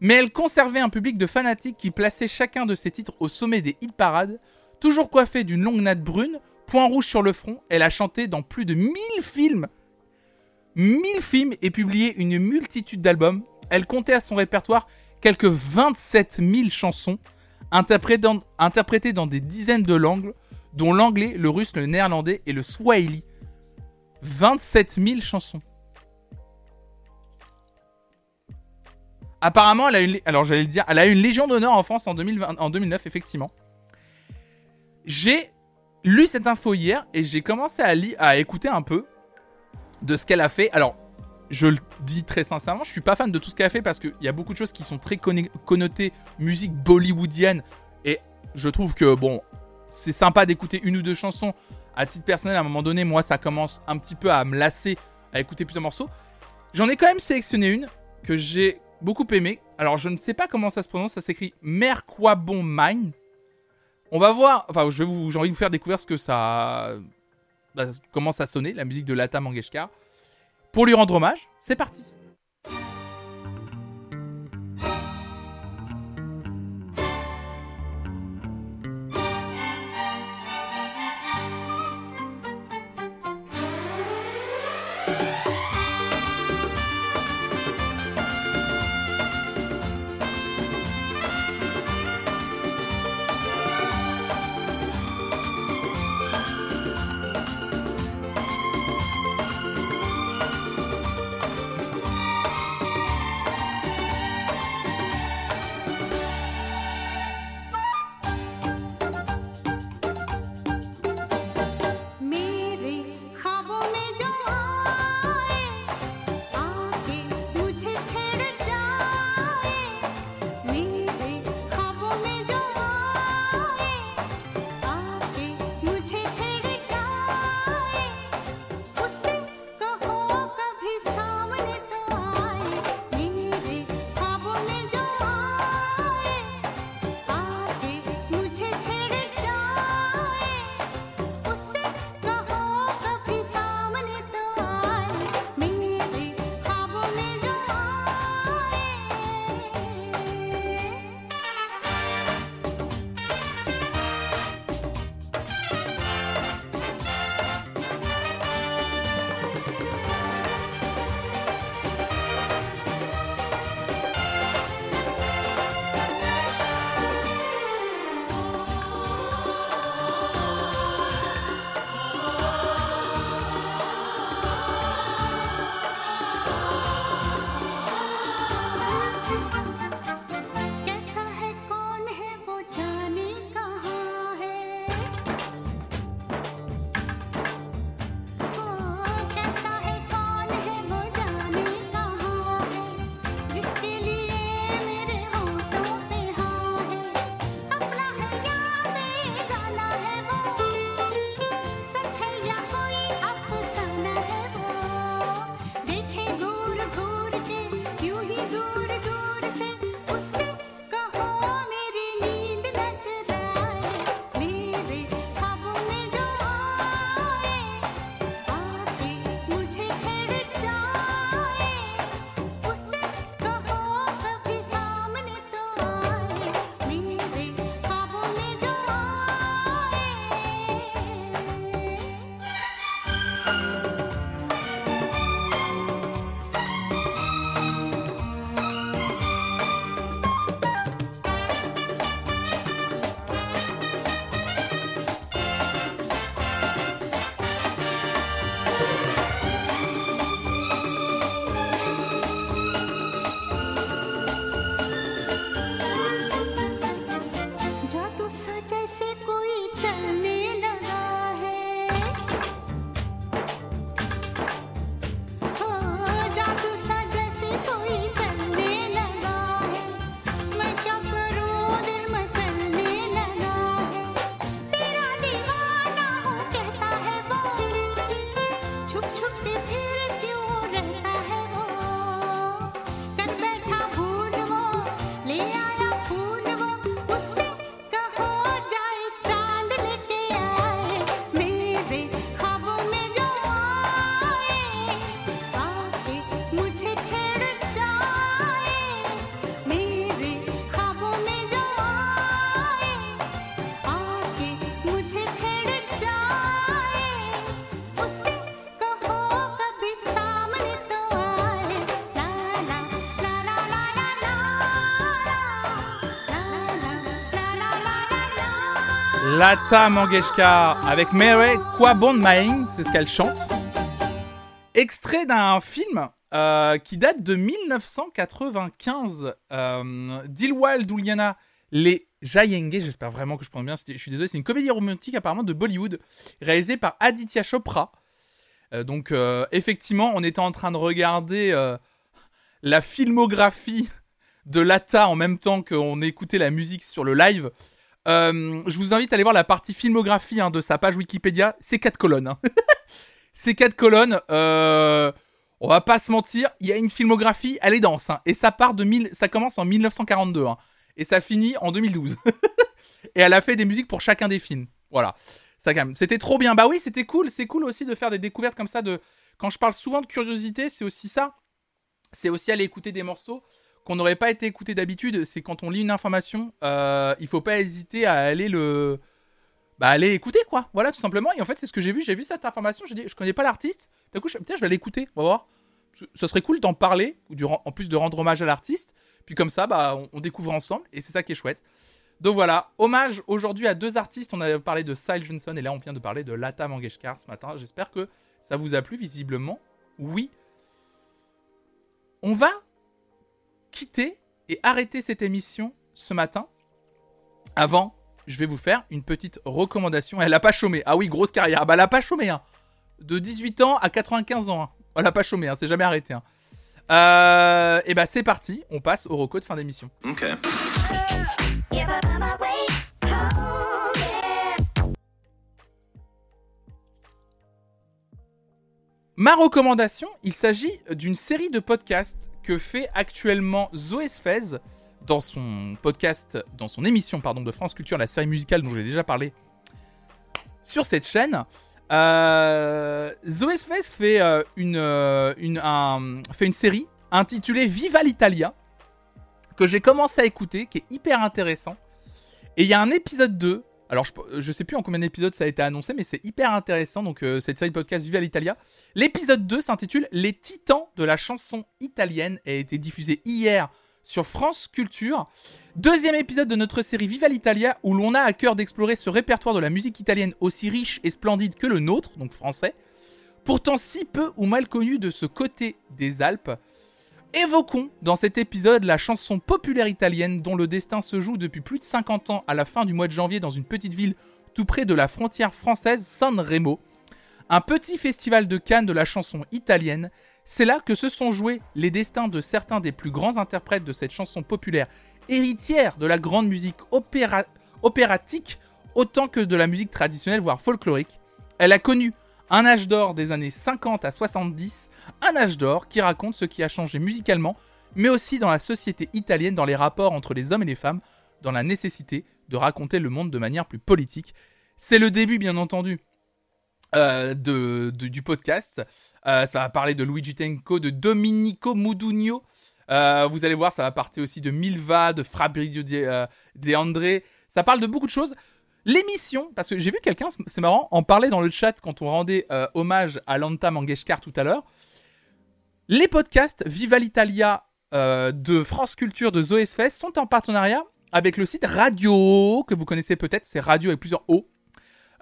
Speaker 1: mais elle conservait un public de fanatiques qui plaçait chacun de ses titres au sommet des hit parades. Toujours coiffée d'une longue natte brune, point rouge sur le front, elle a chanté dans plus de 1000 films. 1000 films et publié une multitude d'albums. Elle comptait à son répertoire quelques 27 000 chansons, interprétées dans des dizaines de langues, dont l'anglais, le russe, le néerlandais et le swahili. 27 000 chansons. Apparemment, elle a alors j'allais dire, elle a eu une Légion d'honneur en France en, 2020, en 2009, effectivement. J'ai lu cette info hier et j'ai commencé à, écouter un peu de ce qu'elle a fait. Alors, je le dis très sincèrement, je suis pas fan de tout ce qu'elle a fait parce qu'il y a beaucoup de choses qui sont très connotées musique bollywoodienne et je trouve que bon, c'est sympa d'écouter une ou deux chansons. À titre personnel, à un moment donné, moi, ça commence un petit peu à me lasser à écouter plusieurs morceaux. J'en ai quand même sélectionné une que j'ai beaucoup aimé. Alors, je ne sais pas comment ça se prononce. Ça s'écrit Merquabon Mine. On va voir. Enfin, je vous, j'ai envie de vous faire découvrir ce que ça. Bah, comment ça sonnait, la musique de Lata Mangeshkar. Pour lui rendre hommage, c'est parti. Lata Mangeshkar avec Mere Kwabon Maing, c'est ce qu'elle chante. Extrait d'un film euh, qui date de 1995. Euh, Dilwal Duliana Les Jayenge, j'espère vraiment que je prononce bien, je suis désolé, c'est une comédie romantique apparemment de Bollywood, réalisée par Aditya Chopra. Euh, donc euh, effectivement, on était en train de regarder la filmographie de Lata en même temps qu'on écoutait la musique sur le live. Euh, je vous invite à aller voir la partie filmographie hein, de sa page Wikipédia. C'est quatre colonnes. hein. C'est quatre colonnes. Euh, on va pas se mentir, il y a une filmographie, elle est dense. hein. et ça part de 1000, ça commence en 1942 hein, et ça finit en 2012. et elle a fait des musiques pour chacun des films. Voilà. Ça quand c'était trop bien. Bah oui, c'était cool. C'est cool aussi de faire des découvertes comme ça. De quand je parle souvent de curiosité, c'est aussi ça. C'est aussi aller écouter des morceaux qu'on n'aurait pas été écouté d'habitude. C'est quand on lit une information, euh, il faut pas hésiter à aller le, bah aller écouter quoi. Voilà tout simplement. Et en fait, c'est ce que j'ai vu. J'ai vu cette information. J'ai dit, je connais pas l'artiste. Du coup, je, je vais l'écouter. On va voir. Ce serait cool d'en parler ou en plus de rendre hommage à l'artiste. Puis comme ça, bah, on, on découvre ensemble et c'est ça qui est chouette. Donc voilà, hommage aujourd'hui à deux artistes. On a parlé de Sile Johnson et là on vient de parler de Lata Mangeshkar ce matin. J'espère que ça vous a plu visiblement. Oui. On va quitter et arrêter cette émission ce matin. Avant, je vais vous faire une petite recommandation. Elle a pas chômé. Ah oui, grosse carrière. Ah bah elle a pas chômé. Hein. De 18 ans à 95 ans. hein. Elle a pas chômé. Hein. C'est jamais arrêté. Hein. Euh, et bah c'est parti. On passe au reco de fin d'émission.
Speaker 5: Ok.
Speaker 1: Ma recommandation, il s'agit d'une série de podcasts que fait actuellement Zoé Sfez dans son podcast, dans son émission pardon, de France Culture, la série musicale dont j'ai déjà parlé sur cette chaîne. Euh, Zoé Sfez fait, euh, une, euh, une, un- fait une série intitulée Viva l'Italia que j'ai commencé à écouter, qui est hyper intéressant. Et il y a un épisode 2. Alors, je, je sais plus en combien d'épisodes ça a été annoncé, mais c'est hyper intéressant. Donc, euh, cette série de podcast Viva l'Italia. L'épisode 2 s'intitule Les Titans de la chanson italienne et a été diffusé hier sur France Culture. Deuxième épisode de notre série Viva l'Italia où l'on a à cœur d'explorer ce répertoire de la musique italienne aussi riche et splendide que le nôtre, donc français, pourtant si peu ou mal connu de ce côté des Alpes. Évoquons dans cet épisode la chanson populaire italienne dont le destin se joue depuis plus de 50 ans à la fin du mois de janvier dans une petite ville tout près de la frontière française San Remo. Un petit festival de Cannes de la chanson italienne, c'est là que se sont joués les destins de certains des plus grands interprètes de cette chanson populaire, héritière de la grande musique opéra- opératique autant que de la musique traditionnelle voire folklorique. Elle a connu un âge d'or des années 50 à 70, un âge d'or qui raconte ce qui a changé musicalement, mais aussi dans la société italienne, dans les rapports entre les hommes et les femmes, dans la nécessité de raconter le monde de manière plus politique. C'est le début, bien entendu, euh, de, du podcast. Euh, ça va parler de Luigi Tenco, de Domenico Modugno. Euh, vous allez voir, ça va parler aussi de Milva, de Fabrizio De André. Ça parle de beaucoup de choses. L'émission, parce que j'ai vu quelqu'un, c'est marrant, en parler dans le chat quand on rendait euh, hommage à Lanta Mangeshkar tout à l'heure. Les podcasts Viva l'Italia euh, de France Culture de Zoé Sfez sont en partenariat avec le site Radio, que vous connaissez peut-être, c'est Radio avec plusieurs O.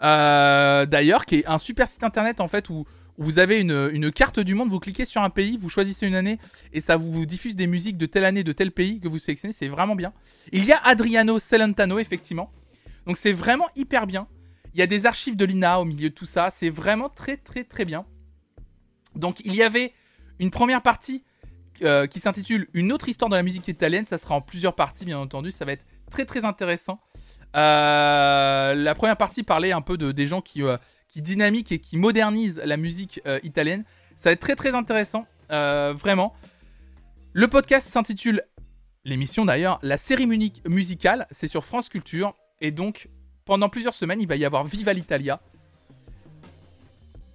Speaker 1: Euh, D'ailleurs, qui est un super site internet en fait où, vous avez une, une carte du monde, vous cliquez sur un pays, vous choisissez une année et ça vous diffuse des musiques de telle année, de tel pays que vous sélectionnez, c'est vraiment bien. Il y a Adriano Celentano, effectivement. Donc c'est vraiment hyper bien. Il y a des archives de l'INA au milieu de tout ça, c'est vraiment très très très bien. Donc il y avait une première partie euh, qui s'intitule Une autre histoire de la musique italienne, ça sera en plusieurs parties bien entendu, ça va être très très intéressant. Euh, la première partie parlait un peu de, des gens qui, euh, qui dynamiquent et qui modernisent la musique italienne. Ça va être très très intéressant, vraiment. Le podcast s'intitule, l'émission d'ailleurs, La série musicale, c'est sur France Culture. Et donc, pendant plusieurs semaines, il va y avoir Viva l'Italia.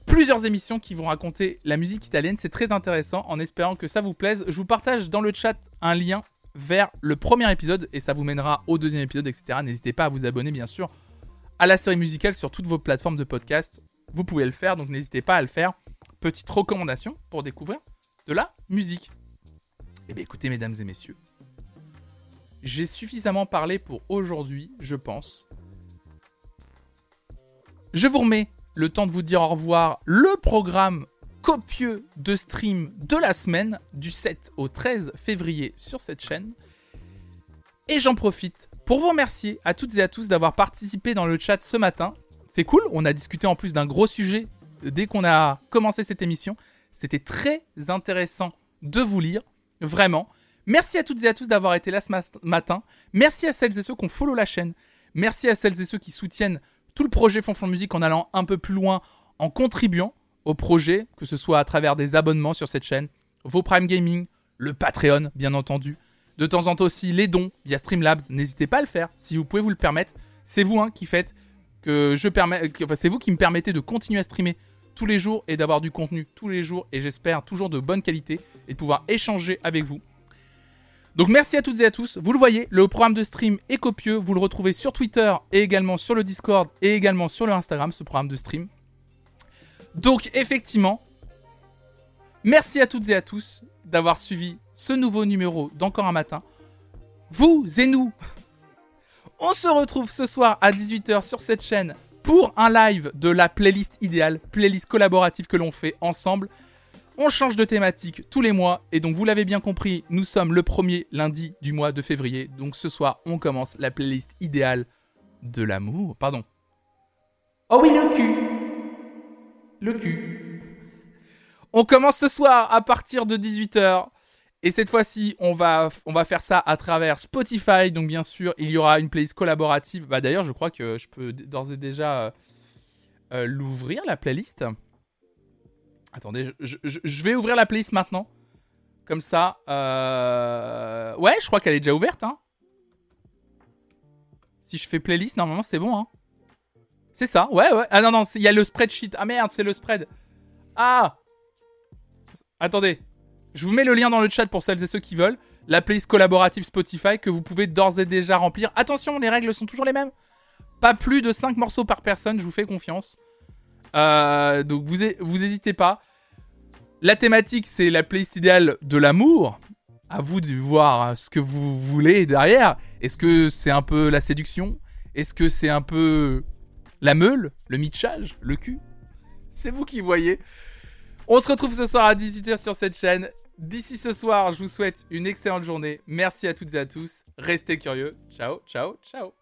Speaker 1: Plusieurs émissions qui vont raconter la musique italienne, c'est très intéressant, en espérant que ça vous plaise. Je vous partage dans le chat un lien vers le premier épisode et ça vous mènera au deuxième épisode, etc. N'hésitez pas à vous abonner, bien sûr, à la série musicale sur toutes vos plateformes de podcast. Vous pouvez le faire, donc n'hésitez pas à le faire. Petite recommandation pour découvrir de la musique. Eh bien, écoutez, mesdames et messieurs, j'ai suffisamment parlé pour aujourd'hui, je pense. Je vous remets le temps de vous dire au revoir. Le programme copieux de stream de la semaine du 7 au 13 février sur cette chaîne. Et j'en profite pour vous remercier à toutes et à tous d'avoir participé dans le chat ce matin. C'est cool, on a discuté en plus d'un gros sujet dès qu'on a commencé cette émission. C'était très intéressant de vous lire, vraiment. Merci à toutes et à tous d'avoir été là ce ma- matin. Merci à celles et ceux qui ont follow la chaîne. Merci à celles et ceux qui soutiennent tout le projet Fonfon Musique en allant un peu plus loin, en contribuant au projet, que ce soit à travers des abonnements sur cette chaîne, vos Prime Gaming, le Patreon, bien entendu. De temps en temps aussi les dons via Streamlabs. N'hésitez pas à le faire si vous pouvez vous le permettre. C'est vous hein, qui faites que je permets, enfin, c'est vous qui me permettez de continuer à streamer tous les jours et d'avoir du contenu tous les jours et j'espère toujours de bonne qualité et de pouvoir échanger avec vous. Donc merci à toutes et à tous. Vous le voyez, le programme de stream est copieux. Vous le retrouvez sur Twitter et également sur le Discord et également sur le Instagram, ce programme de stream. Donc effectivement, merci à toutes et à tous d'avoir suivi ce nouveau numéro d'Encore un matin. Vous et nous, on se retrouve ce soir à 18h sur cette chaîne pour un live de la playlist idéale, playlist collaborative que l'on fait ensemble. On change de thématique tous les mois et donc vous l'avez bien compris, nous sommes le premier lundi du mois de février. Donc ce soir, on commence la playlist idéale de l'amour. Pardon. Oh oui, le cul. Le cul. On commence ce soir à partir de 18h. Et cette fois-ci, on va, faire ça à travers Spotify. Donc bien sûr, il y aura une playlist collaborative. Bah d'ailleurs, je crois que je peux d'ores et déjà euh, euh, l'ouvrir, la playlist. Attendez, je, vais ouvrir la playlist maintenant. Comme ça. euh, Ouais, je crois qu'elle est déjà ouverte. Hein. Si je fais playlist, normalement c'est bon. Hein. C'est ça, ouais, ouais. Ah non, non, il y a le spreadsheet. Ah merde, c'est le spread. Ah Attendez. Je vous mets le lien dans le chat pour celles et ceux qui veulent. La playlist collaborative Spotify que vous pouvez d'ores et déjà remplir. Attention, les règles sont toujours les mêmes. Pas plus de 5 morceaux par personne, je vous fais confiance. Euh, donc vous, vous hésitez pas. La thématique, c'est la playlist idéale de l'amour. À vous de voir ce que vous voulez derrière. Est-ce que c'est un peu la séduction? Est-ce que c'est un peu la meule? Le mitchage? Le cul? C'est vous qui voyez. On se retrouve ce soir à 18h sur cette chaîne. D'ici ce soir, je vous souhaite une excellente journée. Merci à toutes et à tous. Restez curieux. Ciao, ciao, ciao.